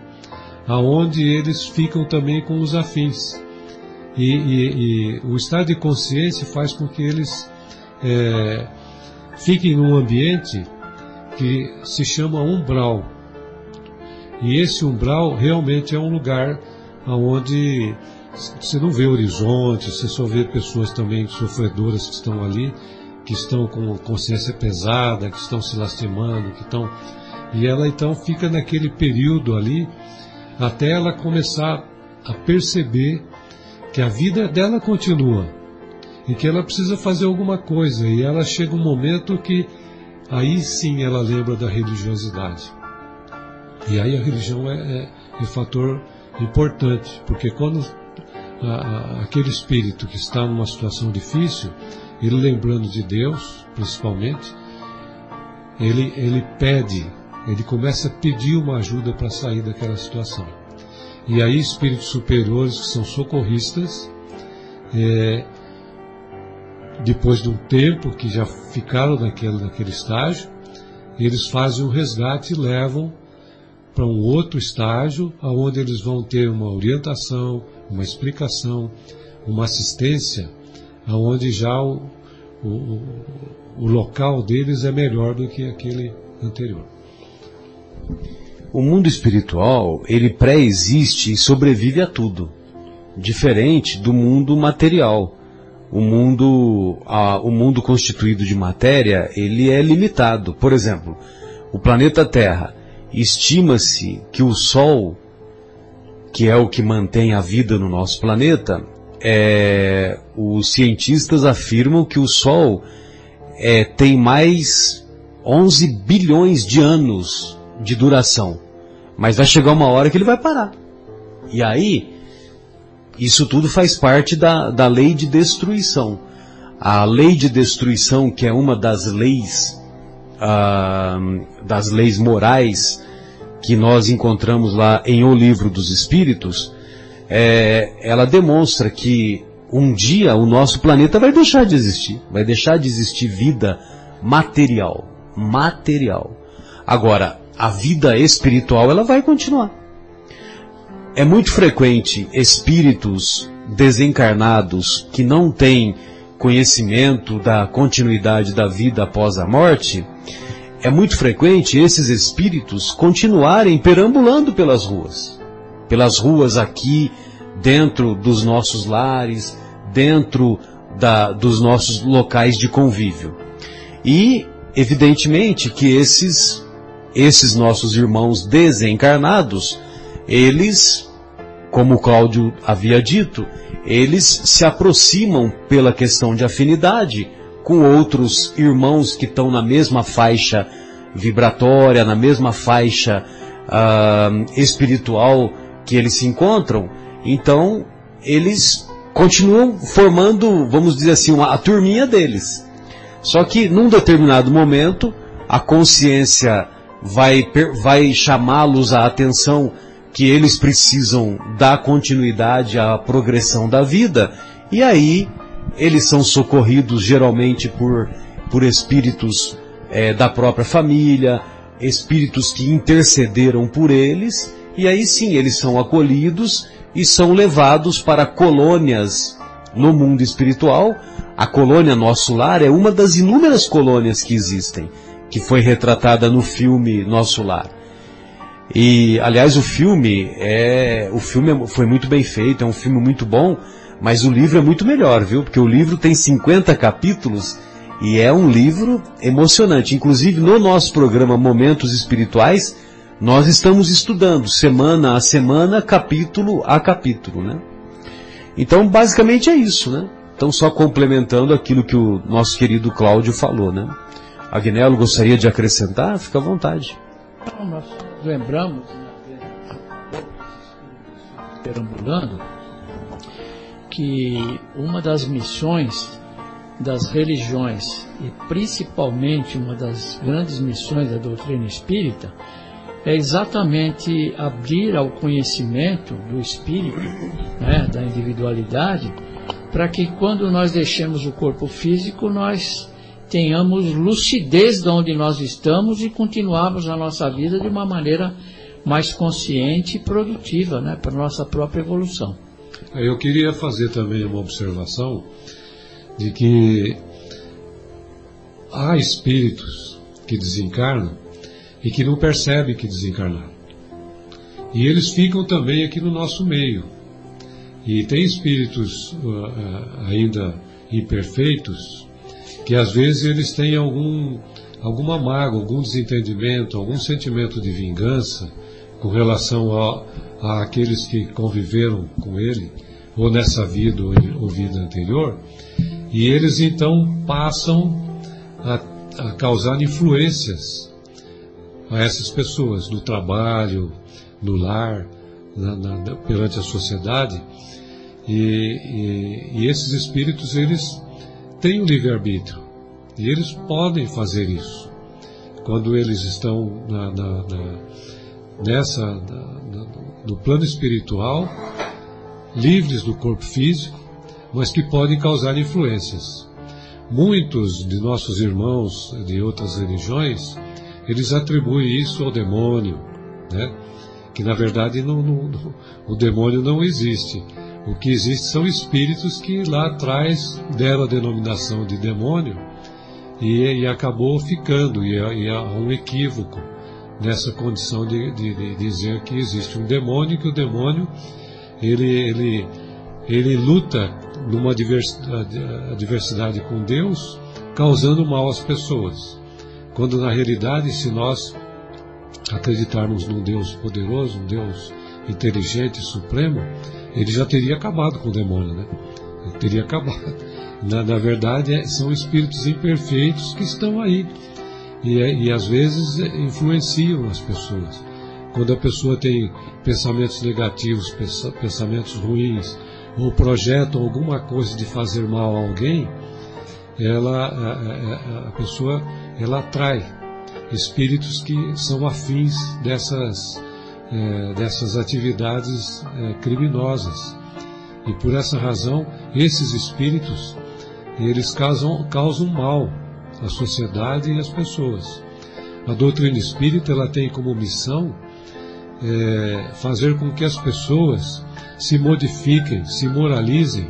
aonde eles ficam também com os afins. E, e, e o estado de consciência faz com que eles é, fiquem num ambiente que se chama umbral. E esse umbral realmente é um lugar onde você não vê horizonte, você só vê pessoas também sofredoras que estão ali, que estão com consciência pesada, que estão se lastimando, que estão. E ela então fica naquele período ali até ela começar a perceber que a vida dela continua e que ela precisa fazer alguma coisa. E ela chega um momento que aí sim ela lembra da religiosidade. E aí a religião é, é, é um fator importante, porque quando a, a, aquele espírito que está numa situação difícil, ele lembrando de Deus, principalmente, ele, ele pede, ele começa a pedir uma ajuda para sair daquela situação. E aí espíritos superiores que são socorristas, é, depois de um tempo que já ficaram naquele, naquele estágio, eles fazem o um resgate e levam para um outro estágio, aonde eles vão ter uma orientação, uma explicação, uma assistência, aonde já o, o, o local deles é melhor do que aquele anterior. O mundo espiritual, ele pré-existe e sobrevive a tudo, diferente do mundo material. O mundo, a, o mundo constituído de matéria, ele é limitado. Por exemplo, o planeta Terra, estima-se que o Sol, que é o que mantém a vida no nosso planeta, é, os cientistas afirmam que o Sol é, tem mais 11 bilhões de anos de duração. Mas vai chegar uma hora que ele vai parar. E aí, isso tudo faz parte da, da lei de destruição. A lei de destruição, que é uma das leis, uh, das leis morais que nós encontramos lá em O Livro dos Espíritos, é, ela demonstra que um dia o nosso planeta vai deixar de existir, vai deixar de existir vida material, material. Agora, a vida espiritual ela vai continuar. É muito frequente espíritos desencarnados que não têm conhecimento da continuidade da vida após a morte, é muito frequente esses espíritos continuarem perambulando pelas ruas. Pelas ruas aqui, dentro dos nossos lares, dentro da, dos nossos locais de convívio. E, evidentemente, que esses esses nossos irmãos desencarnados, eles, como o Cláudio havia dito, eles se aproximam pela questão de afinidade com outros irmãos que estão na mesma faixa vibratória, na mesma faixa uh, espiritual que eles se encontram. Então, eles continuam formando, vamos dizer assim, uma, a turminha deles. Só que num determinado momento, a consciência vai, vai chamá-los à atenção que eles precisam dar continuidade à progressão da vida, e aí eles são socorridos geralmente por, por espíritos é, da própria família, espíritos que intercederam por eles, e aí sim eles são acolhidos e são levados para colônias no mundo espiritual. A colônia Nosso Lar é uma das inúmeras colônias que existem que foi retratada no filme Nosso Lar. E, aliás, o filme é, o filme foi muito bem feito, é um filme muito bom, Mas o livro é muito melhor, viu? Porque o livro tem 50 capítulos e é um livro emocionante. Inclusive, no nosso programa Momentos Espirituais, nós estamos estudando semana a semana, capítulo a capítulo, né? Então, basicamente é isso, né? Então, só complementando aquilo que o nosso querido Cláudio falou, né? Agnello gostaria de acrescentar? Fica à vontade. Então, nós lembramos, perambulando, que uma das missões das religiões e principalmente uma das grandes missões da doutrina espírita é exatamente abrir ao conhecimento do espírito, né, da individualidade, para que quando nós deixemos o corpo físico nós tenhamos lucidez de onde nós estamos e continuarmos a nossa vida de uma maneira mais consciente e produtiva, né, para nossa própria evolução. Eu queria fazer também uma observação de que há espíritos que desencarnam e que não percebem que desencarnaram. E eles ficam também aqui no nosso meio. E tem espíritos uh, ainda imperfeitos que às vezes eles têm algum, alguma mágoa, algum desentendimento, algum sentimento de vingança com relação a, a aqueles que conviveram com ele, ou nessa vida ou, ou vida anterior, e eles então passam a, a causar influências a essas pessoas no trabalho, no lar, na, na, perante a sociedade. E, e, e, esses espíritos eles têm o livre-arbítrio e eles podem fazer isso quando eles estão na, nessa no plano espiritual livres do corpo físico mas que podem causar influências. Muitos de nossos irmãos de outras religiões, eles atribuem isso ao demônio, né? que na verdade não, não, o demônio não existe. O que existe são espíritos que lá atrás deram a denominação de demônio e, e acabou ficando, e, e há um equívoco nessa condição de, de, de, dizer que existe um demônio, que o demônio ele, ele, ele luta numa adversidade com Deus, causando mal às pessoas. Quando na realidade, se nós acreditarmos num Deus poderoso, um Deus inteligente supremo, ele já teria acabado com o demônio, né? Ele teria acabado. Na, na verdade, é, são espíritos imperfeitos que estão aí e, e às vezes influenciam as pessoas. Quando a pessoa tem pensamentos negativos, pensamentos ruins, ou projetam alguma coisa de fazer mal a alguém, ela, a, a, a pessoa ela atrai espíritos que são afins dessas, é, dessas atividades é, criminosas. E por essa razão, esses espíritos, eles causam, causam mal à sociedade e às pessoas. A doutrina espírita ela tem como missão é, fazer com que as pessoas se modifiquem, se moralizem,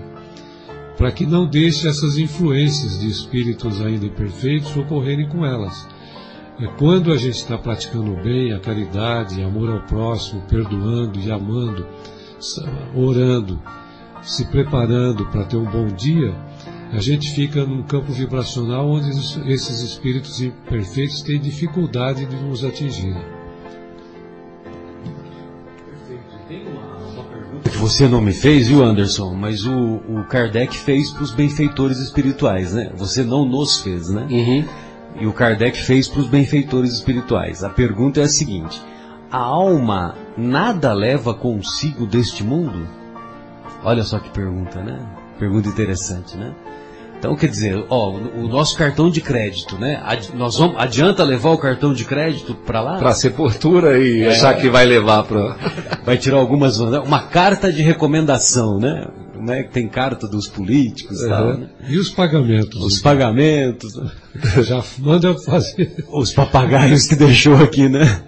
para que não deixe essas influências de espíritos ainda imperfeitos ocorrerem com elas. É quando a gente está praticando o bem, a caridade, amor ao próximo, perdoando e amando, orando, se preparando para ter um bom dia, a gente fica num campo vibracional onde esses espíritos imperfeitos têm dificuldade de nos atingirem. Você não me fez, viu, Anderson? Mas o, o Kardec fez para os benfeitores espirituais, né? Você não nos fez, né? Uhum. E o Kardec fez para os benfeitores espirituais. A pergunta é a seguinte: a alma nada leva consigo deste mundo? Olha só que pergunta, né? Pergunta interessante, né? Então, quer dizer, ó, o nosso cartão de crédito, né? Nós vamos, adianta levar o cartão de crédito para lá? Para sepultura e é. achar que vai levar para. Vai tirar algumas. Uma carta de recomendação, né? né? Tem carta dos políticos uhum. tal, né? E os pagamentos? Os pagamentos. Já manda fazer. Os papagaios que deixou aqui, né?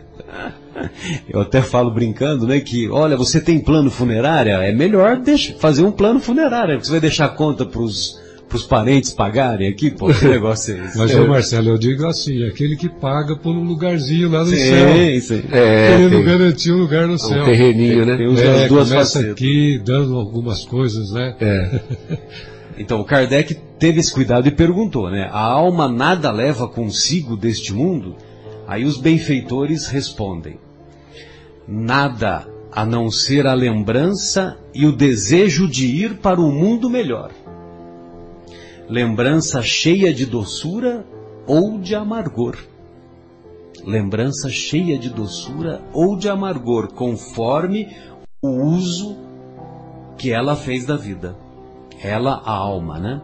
Eu até falo brincando, né, que, olha, você tem plano funerário? É melhor deixa, fazer um plano funerário, você vai deixar conta para os os parentes pagarem aqui? Pô, que negócio é esse? Mas, ô Marcelo, eu digo assim, aquele que paga por um lugarzinho lá no sim, céu. sim. É, Querendo tem garantir um lugar no um céu. terreninho, né? Tem os- É, as duas começa facetas. aqui dando algumas coisas, né? É. Então, o Kardec teve esse cuidado e perguntou, né? A alma nada leva consigo deste mundo? Aí os benfeitores respondem: Nada a não ser a lembrança e o desejo de ir para um mundo melhor. Lembrança cheia de doçura ou de amargor. Lembrança cheia de doçura ou de amargor, conforme o uso que ela fez da vida ela a alma, né?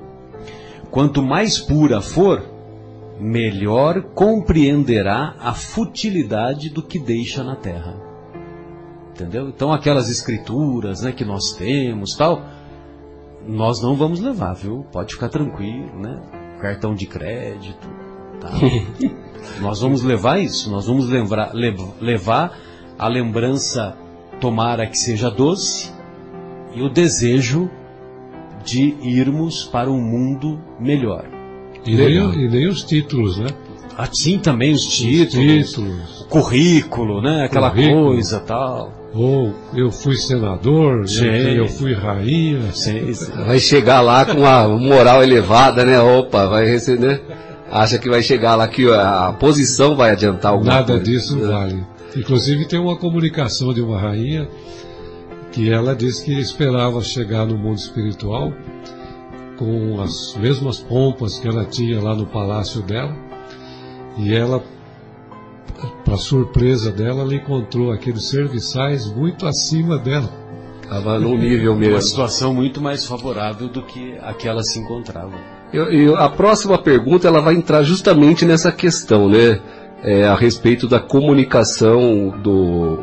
Quanto mais pura for, melhor compreenderá a futilidade do que deixa na terra. Entendeu? Então aquelas escrituras, né, que nós temos, tal, nós não vamos levar, viu? Pode ficar tranquilo, né? Cartão de crédito, tal. nós vamos levar isso, nós vamos lembrar, lev- levar a lembrança, tomara que seja doce, e o desejo de irmos para um mundo melhor. E nem, e nem os títulos, né? Assim também os Os títulos, títulos. o currículo, né? Aquela Currículo. coisa tal. Ou eu fui senador, Sim. eu, fui rainha. Sim, sim. Vai chegar lá com uma moral elevada, né? Opa, vai receber, né? Acha que vai chegar lá que a posição vai adiantar alguma Nada coisa. disso vale. Inclusive tem uma comunicação de uma rainha que ela disse que esperava chegar no mundo espiritual com as mesmas pompas que ela tinha lá no palácio dela. E ela, para surpresa dela, ela encontrou aqueles serviçais muito acima dela. Tava num nível Uma mesmo. situação muito mais favorável do que aquela se encontrava. Eu- eu- a próxima pergunta ela vai entrar justamente nessa questão, né? É, a respeito da comunicação do,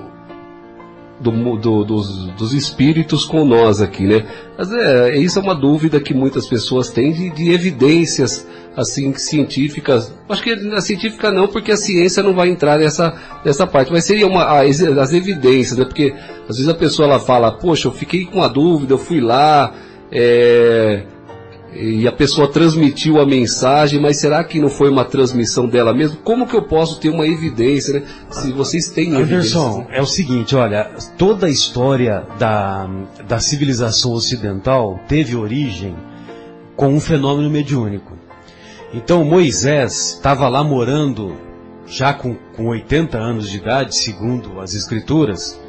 do do- dos, dos espíritos com nós aqui, né? Mas é, isso é uma dúvida que muitas pessoas têm de, de evidências assim científicas. Acho que a científica não, porque a ciência não vai entrar nessa, nessa parte. Mas seria uma, as, as evidências, né? Porque às vezes a pessoa ela fala, poxa, eu fiquei com uma dúvida, eu fui lá, é, e a pessoa transmitiu a mensagem, mas será que não foi uma transmissão dela mesmo? Como que eu posso ter uma evidência, né? Se vocês têm. Anderson, é o seguinte, olha, toda a história da, da civilização ocidental teve origem com um fenômeno mediúnico. Então Moisés estava lá morando, já com, com 80 anos de idade, segundo as escrituras.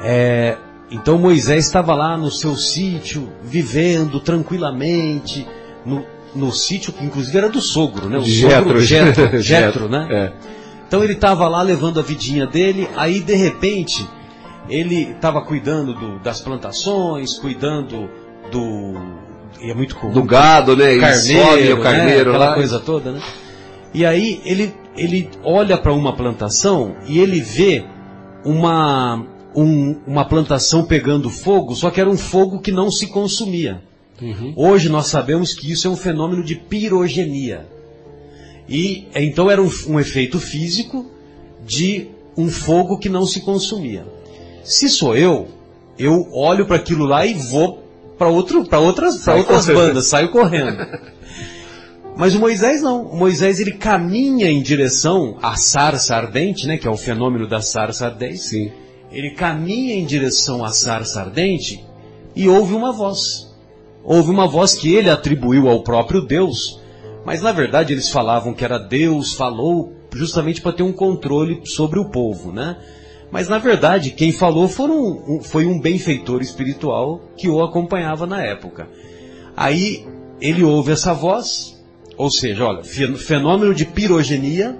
É, então Moisés estava lá no seu sítio, vivendo tranquilamente, no, no sítio que inclusive era do sogro, né? O Jetro, sogro, Jetro, Jetro, né? É. Então ele estava lá levando a vidinha dele, aí de repente ele estava cuidando do- das plantações, cuidando do. E é muito comum. Do gado, né? Carneiro, sobe o carneiro né? Aquela lá. coisa toda, né? E aí ele, ele olha para uma plantação e ele vê uma, um- uma plantação pegando fogo, só que era um fogo que não se consumia. Hoje nós sabemos que isso é um fenômeno de pirogenia. E então era um, um efeito físico de um fogo que não se consumia. Se sou eu, eu olho para aquilo lá e vou para outro, para outras, para outras correndo. bandas, saio correndo. Mas o Moisés não. O Moisés ele caminha em direção à sarça ardente, né, que é o fenômeno da sarça ardente. Sim. Ele caminha em direção à sarça ardente e ouve uma voz. Houve uma voz que ele atribuiu ao próprio Deus, mas na verdade eles falavam que era Deus, falou justamente para ter um controle sobre o povo, né? Mas na verdade quem falou foram, foi um benfeitor espiritual que o acompanhava na época. Aí ele ouve essa voz, ou seja, olha, fe- fenômeno de pirogenia,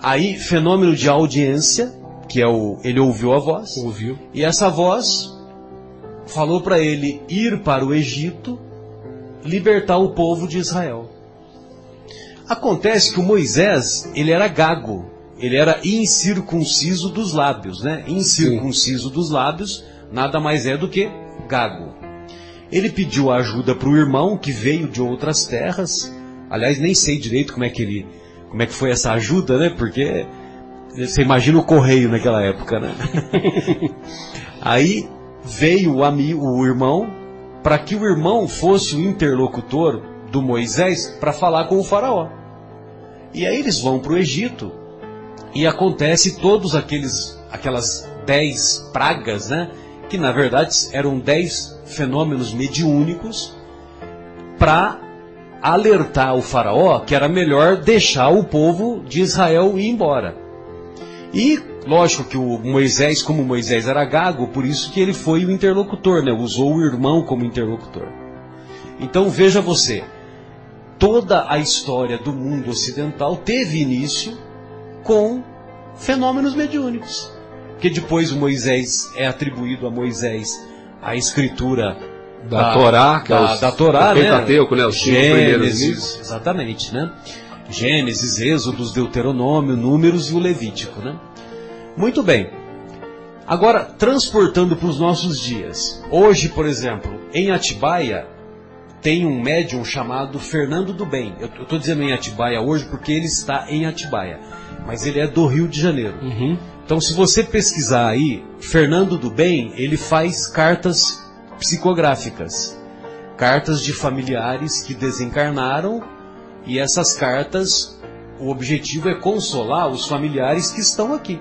aí fenômeno de audiência, que é o, ele ouviu a voz, Ouviu? e essa voz falou para ele ir para o Egito, libertar o povo de Israel. Acontece que o Moisés, ele era gago, ele era incircunciso dos lábios, né? Incircunciso dos lábios, nada mais é do que gago. Ele pediu ajuda para o irmão que veio de outras terras. Aliás, nem sei direito como é que ele, como é que foi essa ajuda, né? Porque você imagina o correio naquela época, né? Aí veio o amigo, o irmão, para que o irmão fosse o interlocutor do Moisés para falar com o faraó. E aí eles vão para o Egito e acontece todos aqueles aquelas dez pragas, né? Que na verdade eram dez fenômenos mediúnicos para alertar o faraó que era melhor deixar o povo de Israel ir embora. E lógico que o Moisés, como Moisés era gago, por isso que ele foi o interlocutor, né? Usou o irmão como interlocutor. Então veja você, toda a história do mundo ocidental teve início com fenômenos mediúnicos. Que depois o Moisés é atribuído a Moisés a escritura da, da Torá, que é da, é os, da Torá, né? Pentateuco, né? Os Gênesis, exatamente, né? Gênesis, Êxodos, Deuteronômio, Números e o Levítico, né? Muito bem. Agora, transportando para os nossos dias. Hoje, por exemplo, em Atibaia, tem um médium chamado Fernando do Bem. Eu estou dizendo em Atibaia hoje porque ele está em Atibaia. Mas ele é do Rio de Janeiro. Uhum. Então, se você pesquisar aí, Fernando do Bem, ele faz cartas psicográficas. Cartas de familiares que desencarnaram e essas cartas, o objetivo é consolar os familiares que estão aqui.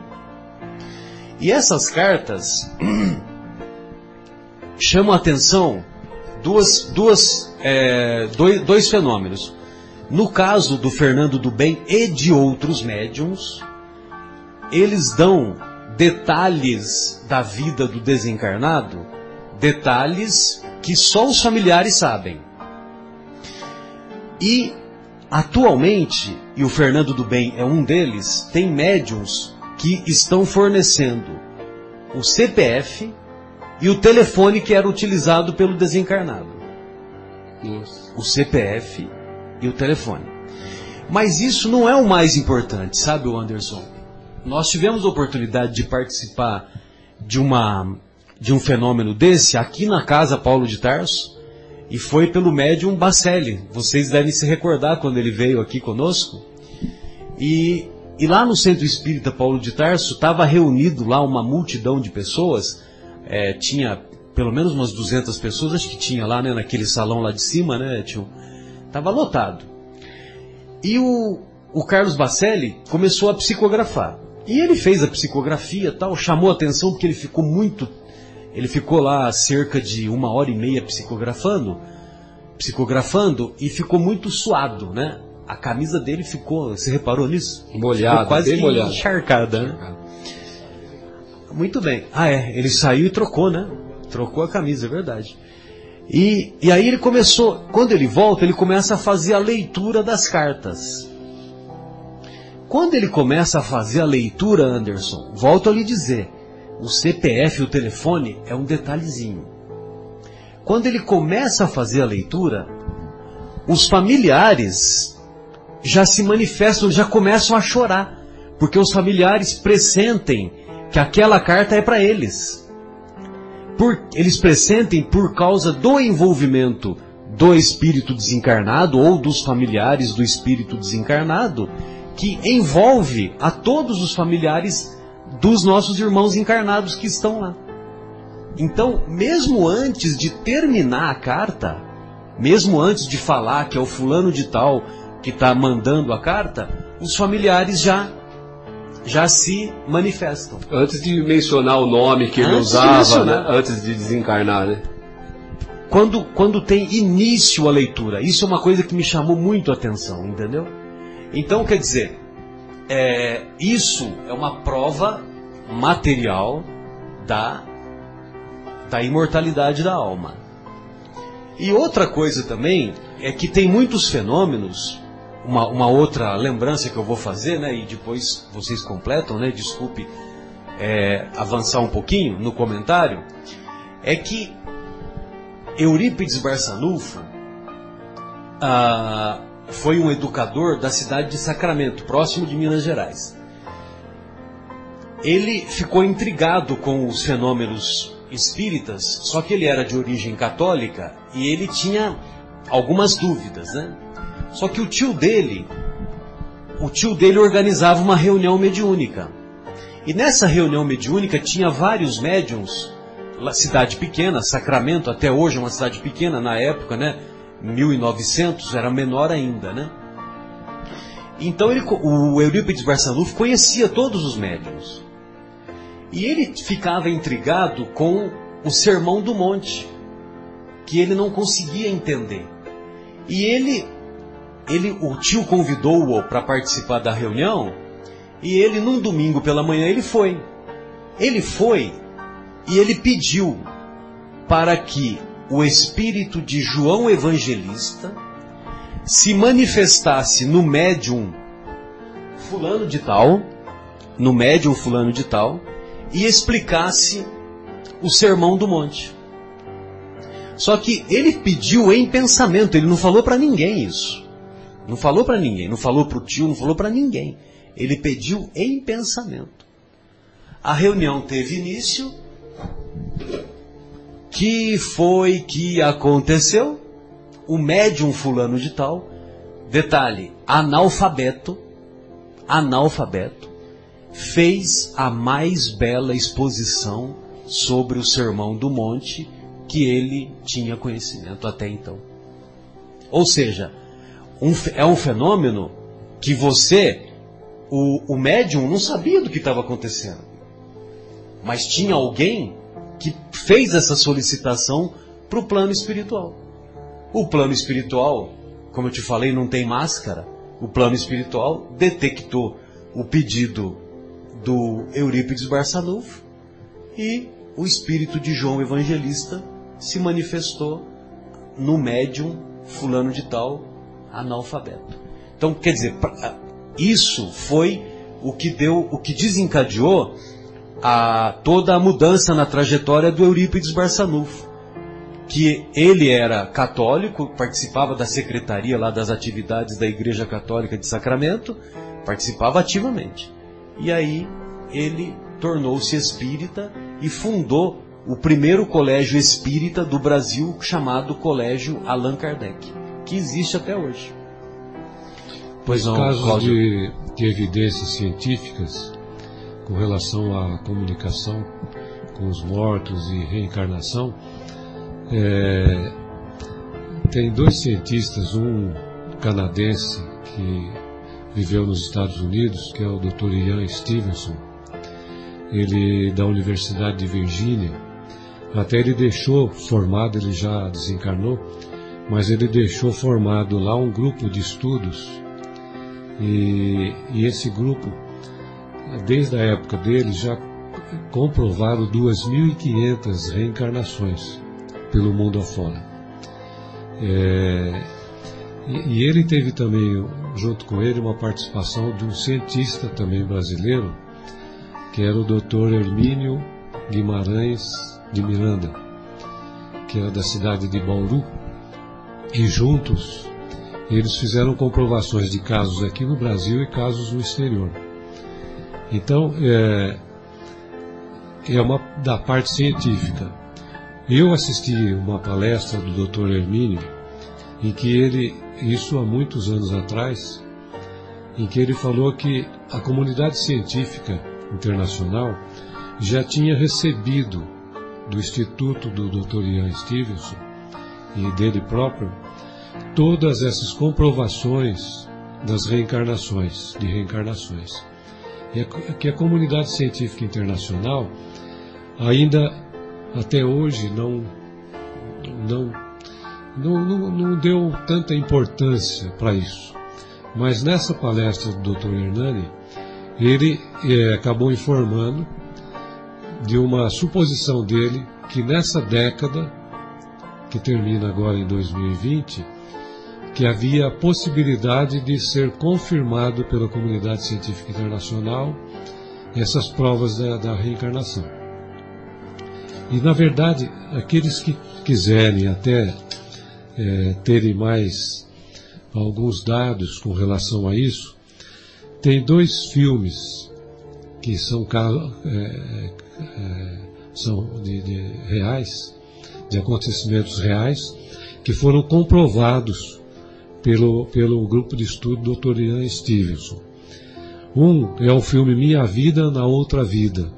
E essas cartas chamam a atenção duas, duas, é, dois, dois fenômenos. No caso do Fernando do Bem e de outros médiums, eles dão detalhes da vida do desencarnado, detalhes que só os familiares sabem. E atualmente, e o Fernando do Bem é um deles, tem médiums que estão fornecendo o CPF e o telefone que era utilizado pelo desencarnado. Nossa. O CPF e o telefone. Mas isso não é o mais importante, sabe, Anderson? Nós tivemos a oportunidade de participar de uma de um fenômeno desse aqui na casa Paulo de Tarso e foi pelo médium Bacelli. Vocês devem se recordar quando ele veio aqui conosco. E, e lá no Centro Espírita Paulo de Tarso estava reunido lá uma multidão de pessoas. É, tinha pelo menos umas 200 pessoas, acho que tinha lá, né, naquele salão lá de cima, né, tio? Tava lotado. E o, o Carlos Bacelli começou a psicografar. E ele fez a psicografia tal, chamou a atenção porque ele ficou muito. Ele ficou lá cerca de uma hora e meia psicografando, psicografando e ficou muito suado, né? A camisa dele ficou, você reparou nisso? Molhada, ficou quase bem molhada. encharcada, né? Muito bem. Ah, é, ele saiu e trocou, né? Trocou a camisa, é verdade. E, e aí ele começou, quando ele volta, ele começa a fazer a leitura das cartas. Quando ele começa a fazer a leitura, Anderson, volto a lhe dizer, o CPF, o telefone, é um detalhezinho. Quando ele começa a fazer a leitura, os familiares já se manifestam, já começam a chorar, porque os familiares pressentem que aquela carta é para eles. Por, eles pressentem por causa do envolvimento do espírito desencarnado ou dos familiares do espírito desencarnado que envolve a todos os familiares dos nossos irmãos encarnados que estão lá. Então, mesmo antes de terminar a carta, mesmo antes de falar que é o fulano de tal que está mandando a carta, os familiares já já se manifestam. Antes de mencionar o nome que ele Antes usava, né? antes de desencarnar, né? Quando, quando tem início a leitura, isso é uma coisa que me chamou muito a atenção, entendeu? Então, quer dizer, é, isso é uma prova material da, da imortalidade da alma. E outra coisa também é que tem muitos fenômenos, uma, uma outra lembrança que eu vou fazer, né, e depois vocês completam, né, desculpe é, avançar um pouquinho no comentário, é que Eurípides Barçanufo ah, foi um educador da cidade de Sacramento, próximo de Minas Gerais. Ele ficou intrigado com os fenômenos espíritas, só que ele era de origem católica e ele tinha algumas dúvidas, né? Só que o tio dele, o tio dele organizava uma reunião mediúnica. E nessa reunião mediúnica tinha vários médiums cidade pequena, Sacramento até hoje é uma cidade pequena, na época, né? 1900 era menor ainda, né? Então ele, o Eurípides Barçanufo conhecia todos os médiums. E ele ficava intrigado com o Sermão do Monte, que ele não conseguia entender. E ele, ele o tio convidou-o para participar da reunião, e ele num domingo pela manhã ele foi. Ele foi e ele pediu para que o espírito de João Evangelista se manifestasse no médium fulano de tal, no médium fulano de tal, e explicasse o sermão do monte. Só que ele pediu em pensamento, ele não falou para ninguém isso. Não falou para ninguém, não falou para o tio, não falou para ninguém. Ele pediu em pensamento. A reunião teve início. Que foi que aconteceu? O médium fulano de tal, detalhe, analfabeto, analfabeto, fez a mais bela exposição sobre o Sermão do Monte que ele tinha conhecimento até então. Ou seja, um, é um fenômeno que você, o, o médium, não sabia do que estava acontecendo. Mas tinha alguém que fez essa solicitação para o plano espiritual. O plano espiritual, como eu te falei, não tem máscara. O plano espiritual detectou o pedido do Eurípides Barçanufo e o espírito de João Evangelista se manifestou no médium fulano de tal analfabeto. Então, quer dizer, isso foi o que deu, o que desencadeou a, toda a mudança na trajetória do Eurípides Barçanufo. Que ele era católico, participava da secretaria lá das atividades da Igreja Católica de Sacramento, participava ativamente. E aí ele tornou-se espírita e fundou o primeiro colégio espírita do Brasil, chamado Colégio Allan Kardec, que existe até hoje. Pois não, casos de, de evidências científicas com relação à comunicação com os mortos e reencarnação, é, tem dois cientistas, um canadense que viveu nos Estados Unidos, que é o Dr. Ian Stevenson, ele da Universidade de Virgínia. Até ele deixou formado, ele já desencarnou, mas ele deixou formado lá um grupo de estudos e, e esse grupo, desde a época dele, já comprovaram 2.500 reencarnações pelo mundo afora. É, e, e ele teve também, junto com ele, uma participação de um cientista também brasileiro, que era o Dr. Hermínio Guimarães de Miranda, que era da cidade de Bauru, e juntos eles fizeram comprovações de casos aqui no Brasil e casos no exterior. Então, é, é uma da parte científica. Eu assisti uma palestra do Dr. Hermínio, em que ele, isso há muitos anos atrás, em que ele falou que a comunidade científica internacional já tinha recebido do Instituto do Dr. Ian Stevenson e dele próprio todas essas comprovações das reencarnações, de reencarnações. E que a comunidade científica internacional ainda até hoje não não não, não, não deu tanta importância para isso. Mas nessa palestra do Dr. Hernani, ele é, acabou informando de uma suposição dele que nessa década, que termina agora em 2020, que havia a possibilidade de ser confirmado pela comunidade científica internacional essas provas da, da reencarnação. E na verdade, aqueles que quiserem até é, terem mais alguns dados com relação a isso, tem dois filmes que são, é, é, são de, de reais, de acontecimentos reais, que foram comprovados pelo, pelo grupo de estudo Dr. Ian Stevenson. Um é o filme Minha Vida na Outra Vida.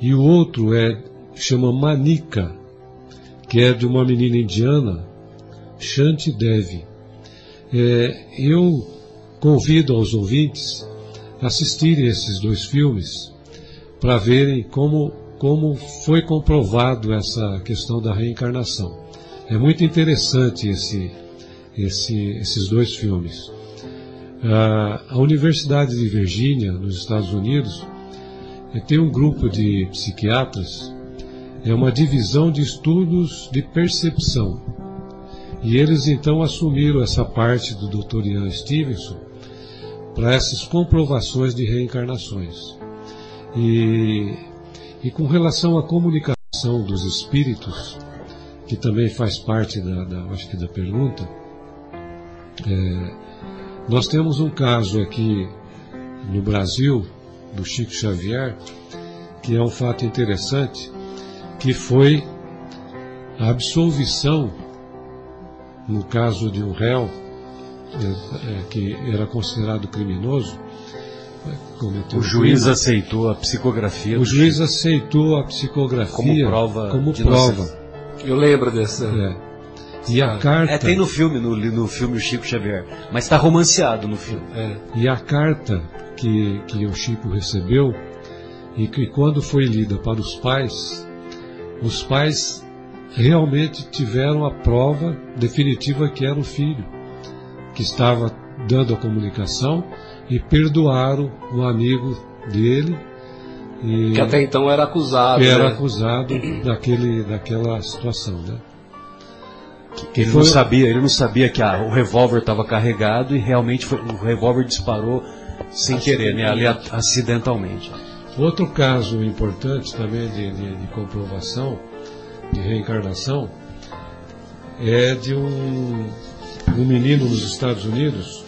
E o outro é chama Manika, que é de uma menina indiana, Shanti Devi. É, eu convido aos ouvintes a assistirem esses dois filmes para verem como, como foi comprovado essa questão da reencarnação. É muito interessante esse, esse, esses dois filmes. a Universidade de Virgínia, nos Estados Unidos, é, tem um grupo de psiquiatras, é uma divisão de estudos de percepção. E eles então assumiram essa parte do Dr. Ian Stevenson para essas comprovações de reencarnações. E, e com relação à comunicação dos espíritos, que também faz parte da, da acho que da pergunta, é, nós temos um caso aqui no Brasil do Chico Xavier, que é um fato interessante, que foi a absolvição no caso de um réu é, é, que era considerado criminoso. O juiz aceitou a psicografia. O juiz Chico. aceitou a psicografia como prova. Como prova. Eu lembro dessa. É. E a carta. É, tem no filme, no, no filme o Chico Xavier, mas está romanceado no filme. É. E a carta que, que o Chico recebeu e que quando foi lida para os pais, os pais realmente tiveram a prova definitiva que era o filho, que estava dando a comunicação e perdoaram o amigo dele. E que até então era acusado. Que era né? acusado daquele, daquela situação, né? Que ele foi... não sabia, ele não sabia que a, o revólver estava carregado e realmente foi, o revólver disparou sem querer, né, ali acidentalmente. Outro caso importante também de, de, de, comprovação, de reencarnação, é de um, um menino nos Estados Unidos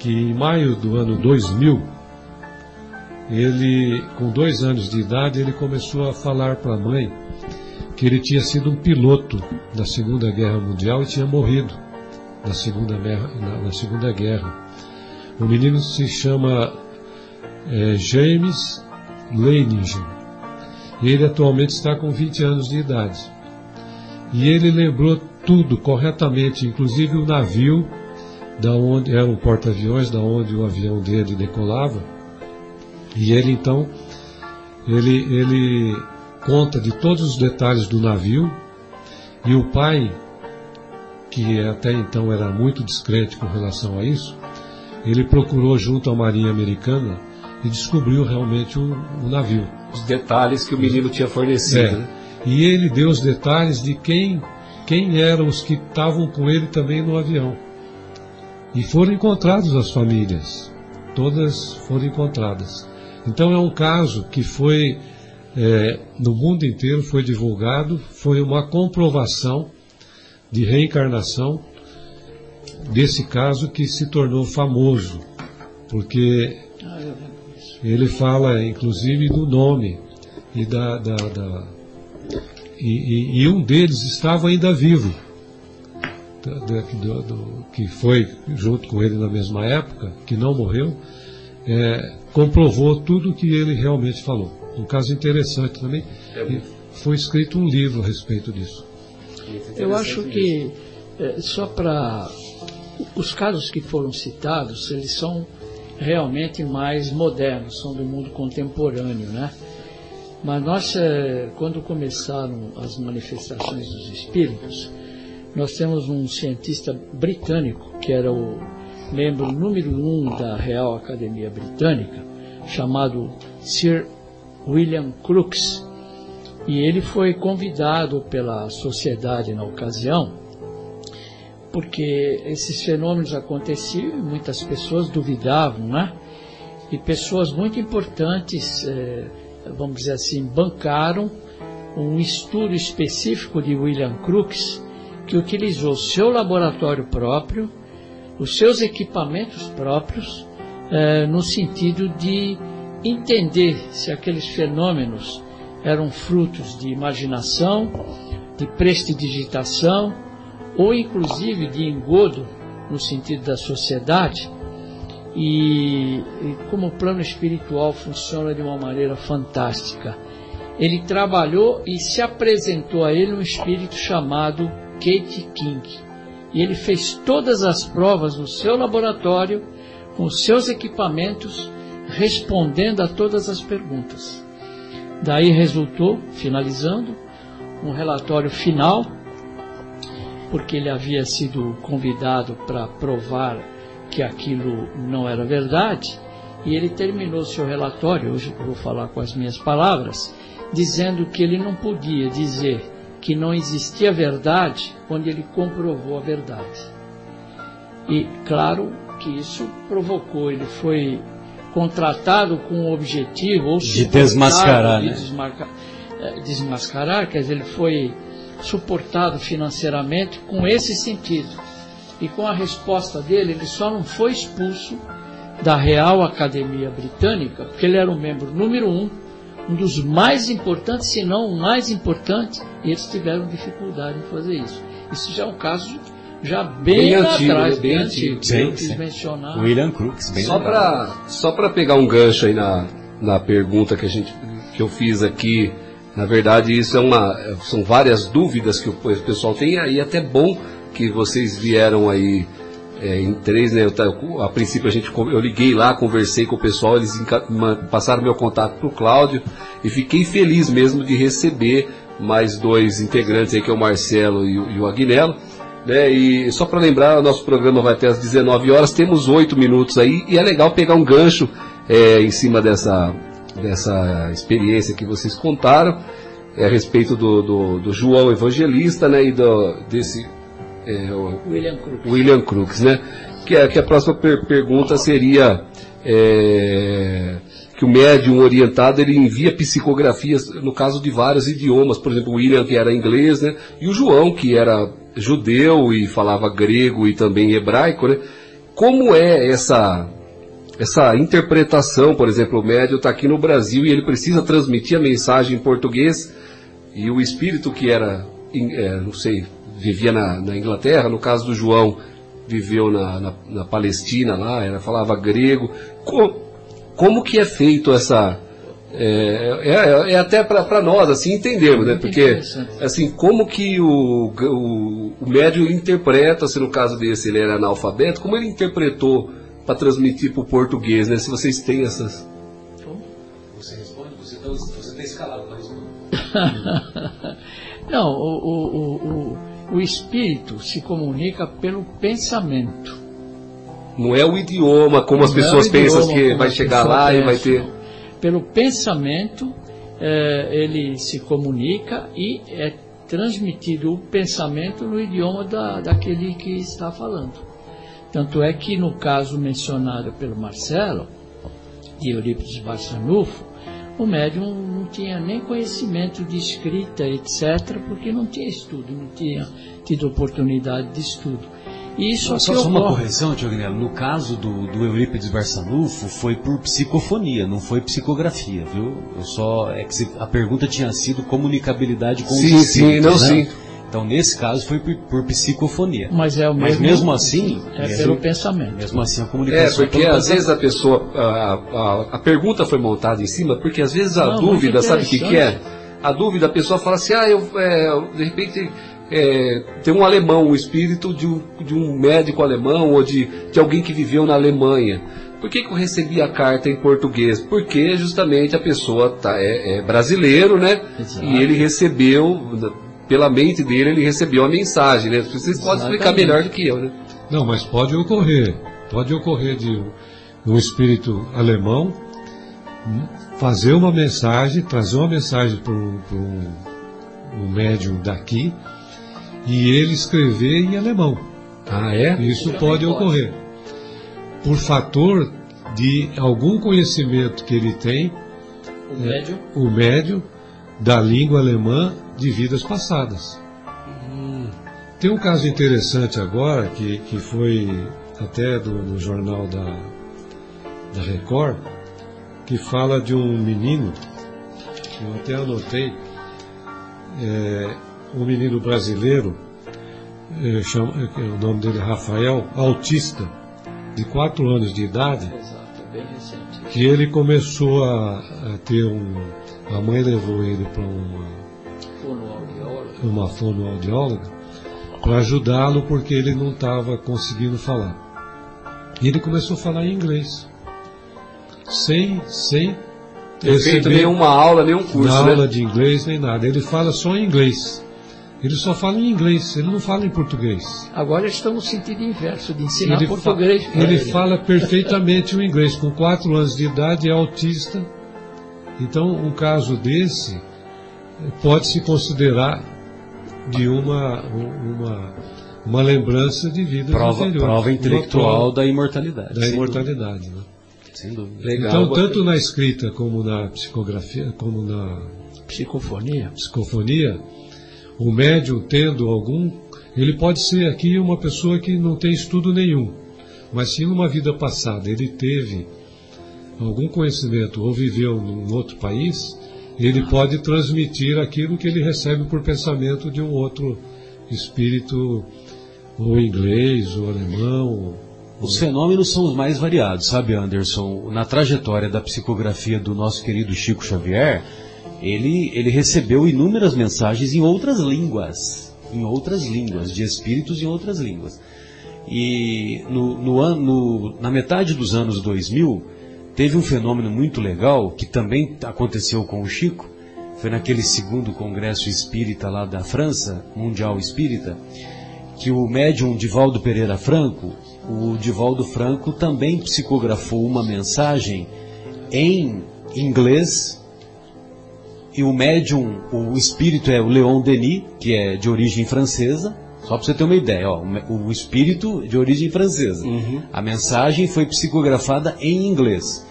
que em maio do ano 2000, ele, com dois anos de idade, ele começou a falar para a mãe que ele tinha sido um piloto da Segunda Guerra Mundial e tinha morrido na Segunda, na, na segunda Guerra. O menino se chama é, James Leininger. Ele atualmente está com 20 anos de idade. E ele lembrou tudo corretamente, inclusive o navio, da onde era um porta-aviões, da onde o avião dele decolava. E ele então, ele, ele conta de todos os detalhes do navio. E o pai, que até então era muito discreto com relação a isso, ele procurou junto à Marinha Americana e descobriu realmente o, o navio. Os detalhes que o menino tinha fornecido. É. Né? E ele deu os detalhes de quem, quem eram os que estavam com ele também no avião. E foram encontrados as famílias. Todas foram encontradas. Então é um caso que foi, é, no mundo inteiro foi divulgado, foi uma comprovação de reencarnação desse caso que se tornou famoso, porque ele fala inclusive do nome e da, da, da e, e, e, um deles estava ainda vivo, do, do, que foi junto com ele na mesma época, que não morreu, é, comprovou tudo o que ele realmente falou. Um caso interessante também. É foi escrito um livro a respeito disso. Eu acho que, é, só para os casos que foram citados, eles são realmente mais modernos, são do mundo contemporâneo, né? Mas nós, eh, quando começaram as manifestações dos espíritos, nós temos um cientista britânico, que era o membro número um da Real Academia Britânica, chamado Sir William Crookes. E ele foi convidado pela sociedade na ocasião porque esses fenômenos aconteciam e muitas pessoas duvidavam, né? E pessoas muito importantes, eh, vamos dizer assim, bancaram um estudo específico de William Crookes, que utilizou seu laboratório próprio, os seus equipamentos próprios, eh, no sentido de entender se aqueles fenômenos eram frutos de imaginação, de prestidigitação, ou inclusive de engodo no sentido da sociedade, e, e, como o plano espiritual funciona de uma maneira fantástica. ele trabalhou e se apresentou a ele um espírito chamado Kate King. E ele fez todas as provas no seu laboratório, com seus equipamentos, respondendo a todas as perguntas. Daí resultou, finalizando, um relatório final, porque ele havia sido convidado para provar que aquilo não era verdade, e ele terminou seu relatório, hoje eu vou falar com as minhas palavras, dizendo que ele não podia dizer que não existia verdade onde ele comprovou a verdade. E claro que isso provocou, ele foi contratado com o objetivo ou de desmascarar, de né? desmarca, eh, desmascarar, quer dizer, ele foi suportado financeiramente com esse sentido. E com a resposta dele, ele só não foi expulso da Real Academia Britânica, porque ele era o membro número um, um dos mais importantes, se não o mais importante, e eles tiveram dificuldade em fazer isso. Isso já é um caso já bem, Bem antigo, atrás, né? Bem bem antigo. antigo. Sim, Eu quis sim. mencionar. William Crookes, bem Só para só para pegar um gancho aí na, na pergunta que a gente que eu fiz aqui, na verdade isso é uma são várias dúvidas que o pessoal tem aí é até bom que vocês vieram aí é, em três, né? Eu, a princípio a gente eu liguei lá, conversei com o pessoal, eles passaram meu contato para o Cláudio e fiquei feliz mesmo de receber mais dois integrantes aí que é o Marcelo e o, e o Agnello. Né, e só para lembrar, nosso programa vai até às 19 horas, temos oito minutos aí, e é legal pegar um gancho é, em cima dessa, dessa experiência que vocês contaram, é, a respeito do, do, do João Evangelista, né, e do, desse é, o William Crookes. William Crookes, né, que, é, que a próxima per- pergunta seria é, que o médium orientado ele envia psicografias, no caso de vários idiomas, por exemplo, o William que era inglês, né, e o João que era judeu e falava grego e também hebraico, né, como é essa essa interpretação, por exemplo, o médium está aqui no Brasil e ele precisa transmitir a mensagem em português e o espírito que era, é, não sei, vivia na, na Inglaterra, no caso do João, viveu na, na- na Palestina lá, era, falava grego. Co- como que é feito essa. É, é- é até para nós, assim, entendermos, né? Porque, assim, como que o, o, o médium interpreta, se no caso desse ele era analfabeto, como ele interpretou para transmitir para o português, né? Se vocês têm essas. Você responde, você está escalado para responder. Não, o, o, o, o, o espírito se comunica pelo pensamento. Não é o idioma, como as Não é pessoas o pensam que vai chegar lá e vai ter. Pelo pensamento, eh, ele se comunica e é transmitido o pensamento no idioma da, daquele que está falando. Tanto é que no caso mencionado pelo Marcelo, de Eurípides Barçanufo, o médium não tinha nem conhecimento de escrita, etc., porque não tinha estudo, não tinha tido oportunidade de estudo. E isso Só, aqui só, só uma correção, Tio Agnello. No caso do, do Eurípides Barçanufo, foi por psicofonia, não foi psicografia, viu? Eu só, é que a pergunta tinha sido comunicabilidade com Sim, os sim, espíritos, não, né? sim. Então, nesse caso, foi por, por psicofonia. Mas é o Mas mesmo, mesmo assim, é mesmo- pelo pensamento. Mesmo assim, a É, comunicação... porque pelo às vezes a pessoa. A, a, a pergunta foi montada em cima, porque às vezes a Não, dúvida, muito sabe o que, que é? A dúvida, a pessoa fala assim, ah, eu, é, de repente é, tem um alemão, um espírito de um, de um médico alemão ou de, de alguém que viveu na Alemanha. Por que, que eu recebi a carta em português? Porque justamente a pessoa tá, é, é brasileiro, né? Exato. E ele recebeu, pela mente dele, ele recebeu a mensagem, né? Vocês podem explicar melhor do que eu, né? Não, mas pode ocorrer. Pode ocorrer de um- espírito alemão hum, fazer uma mensagem, trazer uma mensagem para um, um- um médium daqui e ele escrever em alemão. Ah, é? Isso pode ocorrer. Por fator de algum conhecimento que ele tem, O médium o médium, da língua alemã de vidas passadas. Tem um caso interessante agora, que, que foi até do, no jornal da, da Record, que fala de um menino, que eu até anotei, é, um menino brasileiro, é, chama- é, o nome dele é Rafael, autista, de 4 anos de idade, recente. Que ele começou a, a ter um. A mãe levou ele para uma. Uma fonoaudióloga para ajudá-lo porque ele não estava conseguindo falar. E ele começou a falar em inglês. Sem, sem Ter feito nenhuma aula, nenhum curso, na né? aula de inglês nem nada. Ele fala só em inglês. Ele só fala em inglês, ele não fala em português. Agora estamos no sentido inverso de ensinar Ele, português. fa- para ele fala perfeitamente o inglês. Com 4 anos de idade é autista. Então, um caso desse pode se considerar de uma, uma, uma lembrança de vida Prova, anterior. prova Uma intelectual prova da imortalidade. da imortalidade. Né? Sem dúvida. Legal. Então, tanto na escrita como na psicografia, como na Psicofonia. psicofonia, o médium tendo algum, ele pode ser aqui uma pessoa que não tem estudo nenhum, mas se numa vida passada ele teve algum conhecimento ou viveu num outro país, ele pode transmitir aquilo que ele recebe por pensamento de um outro espírito, ou inglês, ou alemão. Os fenômenos são os mais variados, sabe, Anderson? Na trajetória da psicografia do nosso querido Chico Xavier, ele, ele recebeu inúmeras mensagens em outras línguas, em outras línguas, de espíritos em outras línguas. E no, no no- na metade dos anos 2000, teve um fenômeno muito legal, que também aconteceu com o Chico, foi naquele segundo congresso espírita lá da França, Mundial Espírita, que o médium Divaldo Pereira Franco, o Divaldo Franco também psicografou uma mensagem em inglês e o médium, o espírito é o Leon Denis, que é de origem francesa, só para você ter uma ideia, ó, o espírito de origem francesa. A mensagem foi psicografada em inglês.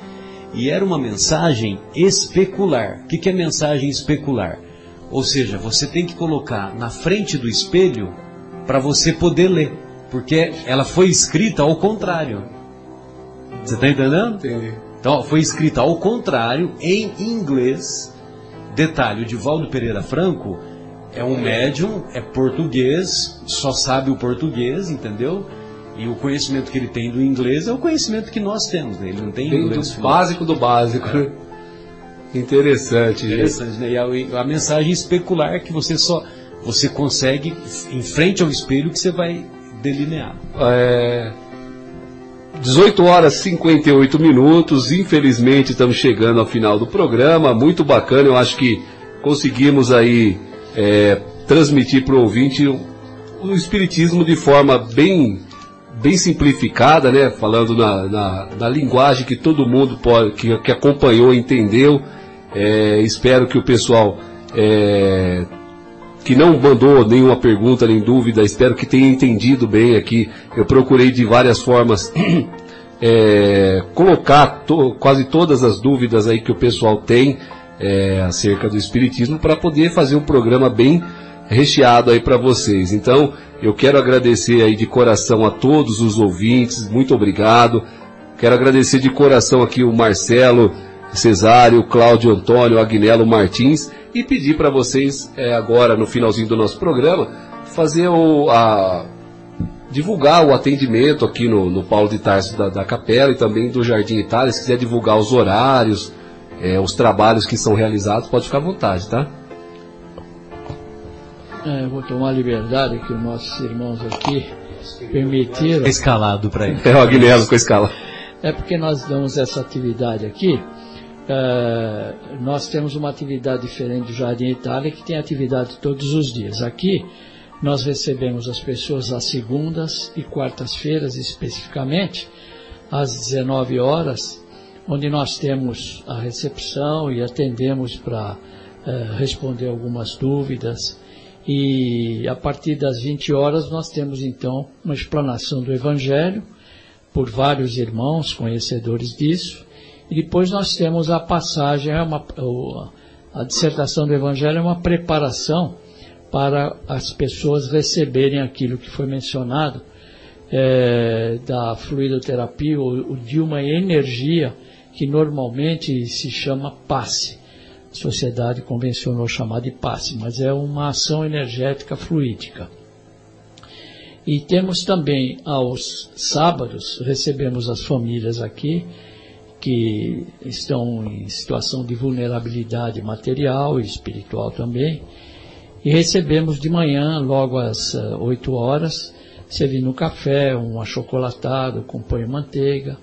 E era uma mensagem especular. O que, que é mensagem especular? Ou seja, você tem que colocar na frente do espelho para você poder ler. Porque ela foi escrita ao contrário. Você está entendendo? Entendi. Então, foi escrita ao contrário, em inglês. Detalhe, o Divaldo Pereira Franco é um médium, é português, só sabe o português, entendeu? E o conhecimento que ele tem do inglês é o conhecimento que nós temos, né? Ele não tem do inglês fluente. básico do básico. né? Interessante. Interessante, né? E a, a mensagem especular que você só você consegue em frente ao espelho que você vai delinear. É, 18 horas e 58 minutos. Infelizmente estamos chegando ao final do programa. Muito bacana. Eu acho que conseguimos aí é, transmitir para o ouvinte o, o espiritismo de forma bem bem simplificada, né? Falando na, na, na linguagem que todo mundo pode, que, que acompanhou, entendeu. É, espero que o pessoal é, que não mandou nenhuma pergunta nem dúvida, espero que tenha entendido bem aqui. Eu procurei de várias formas é, colocar to- quase todas as dúvidas aí que o pessoal tem é, acerca do Espiritismo para poder fazer um programa bem recheado aí para vocês. Então, eu quero agradecer aí de coração a todos os ouvintes, muito obrigado. Quero agradecer de coração aqui o Marcelo Cesário, Cláudio Antônio, Agnello Martins e pedir para vocês é, agora no finalzinho do nosso programa fazer o a divulgar o atendimento aqui no, no Paulo de Tarso da, da Capela e também do Jardim Itália. Se quiser divulgar os horários, é, os trabalhos que são realizados, pode ficar à vontade, tá? É, eu vou tomar a liberdade que os nossos irmãos aqui permitiram. Escalado para ele. É o Agnello com a escala. É porque nós damos essa atividade aqui. é, nós temos uma atividade diferente do Jardim Itália, que tem atividade todos os dias. Aqui, nós recebemos as pessoas às segundas e quartas-feiras, especificamente, às 19 horas, onde nós temos a recepção e atendemos para eh, responder algumas dúvidas. E a partir das 20 horas nós temos então uma explanação do Evangelho por vários irmãos conhecedores disso. E depois nós temos a passagem, é uma, a dissertação do Evangelho é uma preparação para as pessoas receberem aquilo que foi mencionado é, da fluidoterapia ou de uma energia que normalmente se chama passe. Sociedade convencionou chamar de passe, mas é uma ação energética fluídica. E temos também aos sábados, recebemos as famílias aqui, que estão em situação de vulnerabilidade material e espiritual também. E recebemos de manhã, logo às 8 horas, servindo um café, um achocolatado com pão e manteiga.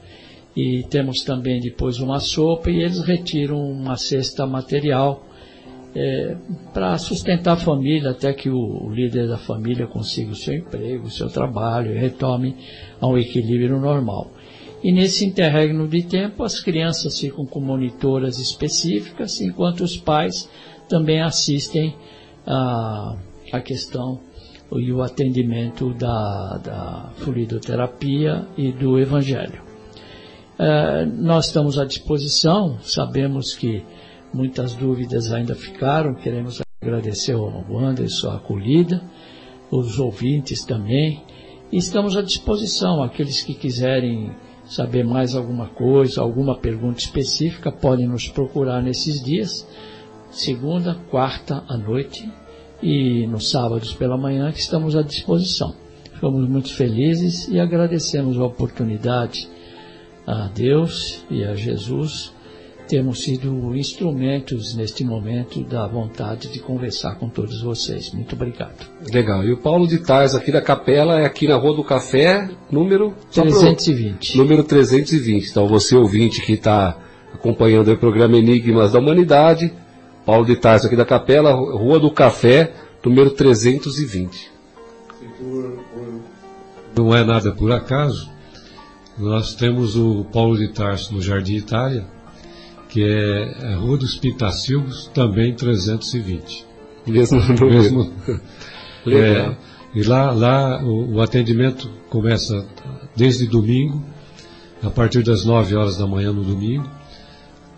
E temos também depois uma sopa e eles retiram uma cesta material é, para sustentar a família até que o, líder da família consiga o seu emprego, o seu trabalho e retome a um equilíbrio normal. E nesse interregno de tempo, as crianças ficam com monitoras específicas, enquanto os pais também assistem a, a questão e o atendimento da, da fluidoterapia e do evangelho. É, nós estamos à disposição, sabemos que Muitas dúvidas ainda ficaram. Queremos agradecer ao Anderson a acolhida, os ouvintes também. E estamos à disposição. Aqueles que quiserem saber mais alguma coisa, alguma pergunta específica, podem nos procurar nesses dias, segunda, quarta à noite e nos sábados pela manhã, que estamos à disposição. Ficamos muito felizes e agradecemos a oportunidade a Deus e a Jesus termos sido instrumentos neste momento da vontade de conversar com todos vocês. Muito obrigado. Legal. E o Paulo de Tars aqui da Capela é aqui na Rua do Café, número 320. Pro, número 320. Então você ouvinte que está acompanhando o programa Enigmas da Humanidade, Paulo de Tars aqui da Capela, Rua do Café, número 320. Não é nada por acaso. Nós temos o Paulo de Tarso no Jardim Itália, que é a Rua dos Pitacilgos, também 320. Mesmo no mesmo. é, e lá, lá o, o, atendimento começa desde domingo, a partir das 9 horas da manhã no domingo,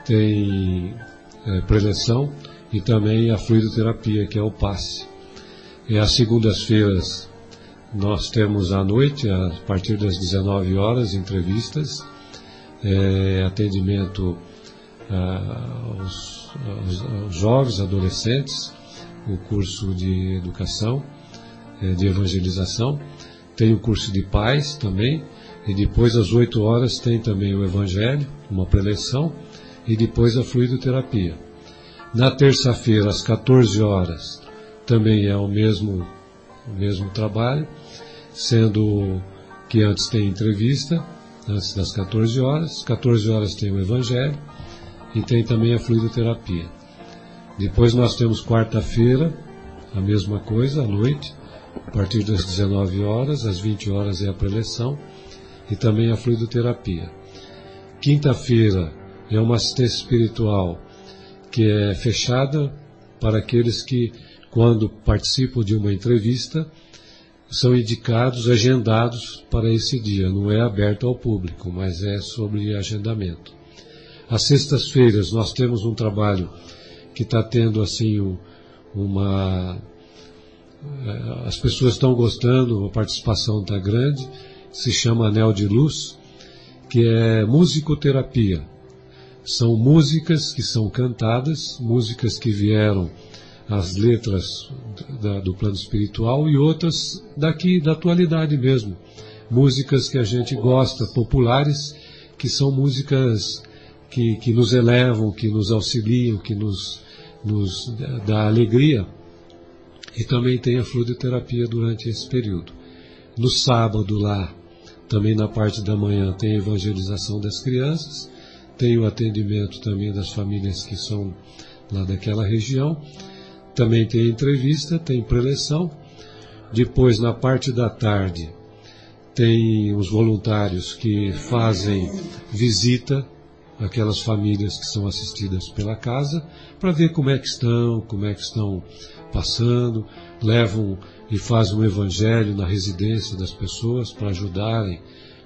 tem é, preleção e também a fluidoterapia, que é o passe. E às segundas-feiras nós temos à noite, a partir das 19 horas, entrevistas, é, atendimento aos, aos, aos, jovens, adolescentes, o curso de educação, eh, de evangelização, tem o curso de paz também, e depois às 8 horas tem também o evangelho, uma preleção, e depois a fluidoterapia. Na terça-feira, às 14 horas, também é o mesmo, o mesmo trabalho, sendo que antes tem entrevista, antes das 14 horas, 14 horas tem o evangelho, e tem também a fluidoterapia. Depois nós temos quarta-feira, a mesma coisa, à noite, a partir das 19 horas, às 20 horas é a preleção e também a fluidoterapia. Quinta-feira é uma assistência espiritual que é fechada para aqueles que, quando participam de uma entrevista, são indicados, agendados para esse dia. Não é aberto ao público, mas é sobre agendamento. Às sextas-feiras nós temos um trabalho que está tendo assim uma. Eh, as pessoas estão gostando, a participação está grande, se chama Anel de Luz, que é musicoterapia. São músicas que são cantadas, músicas que vieram as letras da, do plano espiritual e outras daqui da atualidade mesmo. Músicas que a gente gosta, populares, que são músicas que, que nos elevam, que nos auxiliam, que nos, nos dá alegria. E também tem a fluidoterapia durante esse período. No sábado lá, também na parte da manhã, tem a evangelização das crianças, tem o atendimento também das famílias que são lá daquela região. Também tem entrevista, tem preleção. Depois, na parte da tarde, tem os voluntários que fazem visita aquelas famílias que são assistidas pela casa, para ver como é que estão, como é que estão passando, levam e fazem um evangelho na residência das pessoas para ajudarem,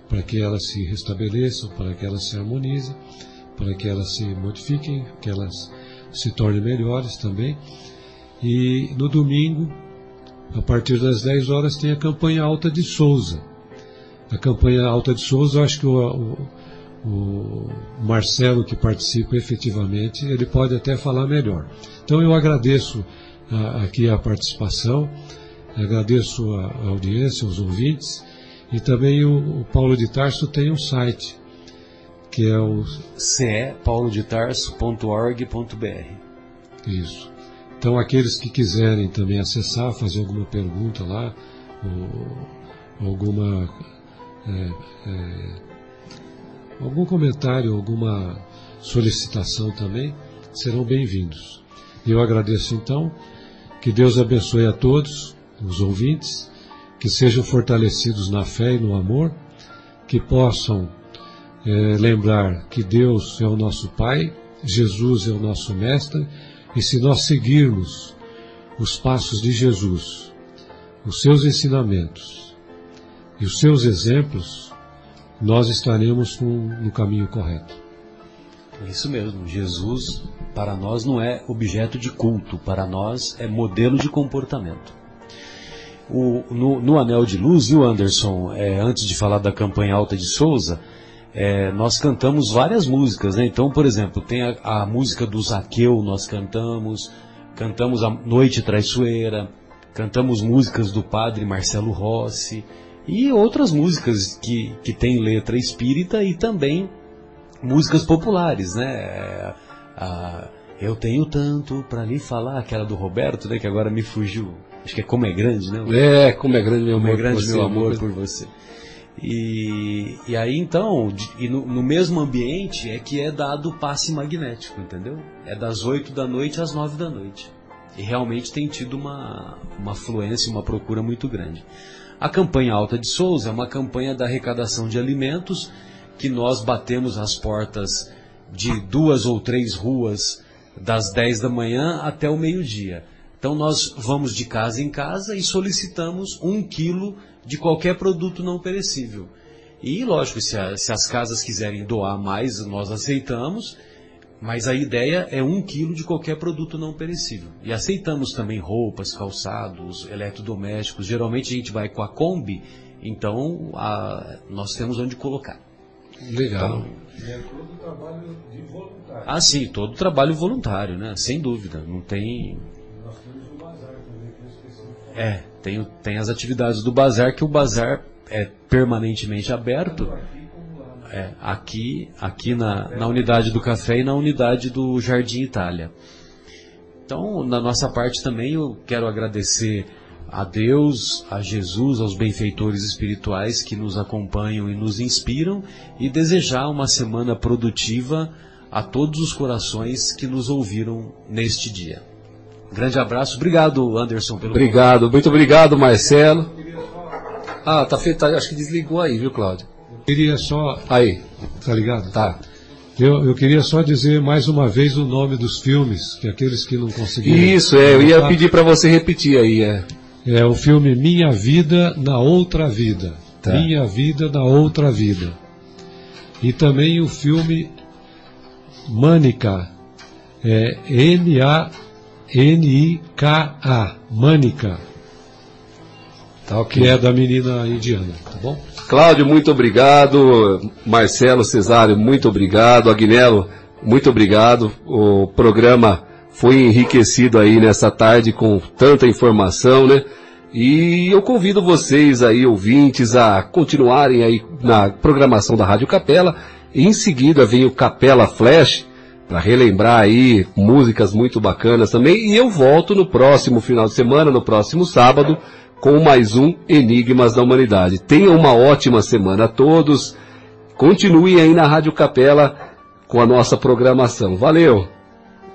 para que elas se restabeleçam, para que elas se harmonizem, para que elas se modifiquem, que elas se tornem melhores também. E no domingo, a partir das 10 horas, tem a campanha Alta de Souza. A campanha Alta de Souza, eu acho que o, o o Marcelo que participa efetivamente, ele pode até falar melhor. Então eu agradeço a, aqui a participação, agradeço a, a, audiência, os ouvintes, e também o, o Paulo de Tarso tem um site, que é o cepaulodetarso.org.br. Isso. Então, aqueles que quiserem também acessar, fazer alguma pergunta lá, ou alguma. É, é, algum comentário, alguma solicitação também, serão bem-vindos. Eu agradeço então, que Deus abençoe a todos, os ouvintes, que sejam fortalecidos na fé e no amor, que possam é, lembrar que Deus é o nosso Pai, Jesus é o nosso Mestre, e se nós seguirmos os passos de Jesus, os seus ensinamentos e os seus exemplos, nós estaremos no caminho correto. Isso mesmo, Jesus para nós não é objeto de culto, para nós é modelo de comportamento. O, no, no, Anel de Luz, viu Anderson, é, antes de falar da campanha Alta de Souza, é, nós cantamos várias músicas, né? Então, por exemplo, tem a, a, música do Zaqueu, nós cantamos, cantamos a Noite Traiçoeira, cantamos músicas do padre Marcelo Rossi e outras músicas que, que tem letra espírita e também músicas populares, né? A, eu tenho tanto para lhe falar, aquela do Roberto, né? Que agora me fugiu. Acho que é Como é Grande, né? É, Como é Grande meu como amor. Como é Grande meu amor por você. E, e aí então, e no, no, mesmo ambiente é que é dado o passe magnético, entendeu? É das 8 da noite às 9 da noite. E realmente tem tido uma, uma fluência, uma procura muito grande. A campanha Alta de Souza é uma campanha da arrecadação de alimentos que nós batemos as portas de duas ou três ruas das 10 da manhã até o meio-dia. Então nós vamos de casa em casa e solicitamos um quilo de qualquer produto não perecível. E, lógico, se, a, se as casas quiserem doar mais, nós aceitamos, mas a ideia é um quilo de qualquer produto não perecível. E aceitamos também roupas, calçados, eletrodomésticos. Geralmente a gente vai com a Kombi, então a, nós temos onde colocar. Legal. Então, é todo trabalho de voluntário. Ah, sim, todo trabalho voluntário, né? Sem dúvida. Não tem. É, tem, tem as atividades do bazar, que o bazar é permanentemente aberto. É, aqui, aqui na, na unidade do café e na unidade do Jardim Itália. Então, na nossa parte também, eu quero agradecer a Deus, a Jesus, aos benfeitores espirituais que nos acompanham e nos inspiram e desejar uma semana produtiva a todos os corações que nos ouviram neste dia. Grande abraço. Obrigado, Anderson, pelo Obrigado, muito obrigado, Marcelo. Ah, tá feito, tá, acho que desligou aí, viu, Cláudio? Eu queria só. Aí. Tá ligado? Tá. Eu, eu queria só dizer mais uma vez o nome dos filmes, que aqueles que não conseguiram. Isso, é, eu ia pedir para você repetir aí, é. É o filme Minha Vida na Outra Vida. Tá. Minha Vida na Outra Vida. E também o filme Mânica. É M-A N-I-K-A, Mânica. Tá, okay. Que é da menina indiana, tá bom? Cláudio, muito obrigado. Marcelo Cesário, muito obrigado. Agnello, muito obrigado. O programa foi enriquecido aí nessa tarde com tanta informação, né? E eu convido vocês aí, ouvintes, a continuarem aí na programação da Rádio Capela. Em seguida vem o Capela Flash, para relembrar aí músicas muito bacanas também. E eu volto no próximo final de semana, no próximo sábado, com mais um Enigmas da Humanidade. Tenham uma ótima semana a todos. Continuem aí na Rádio Capela com a nossa programação. Valeu!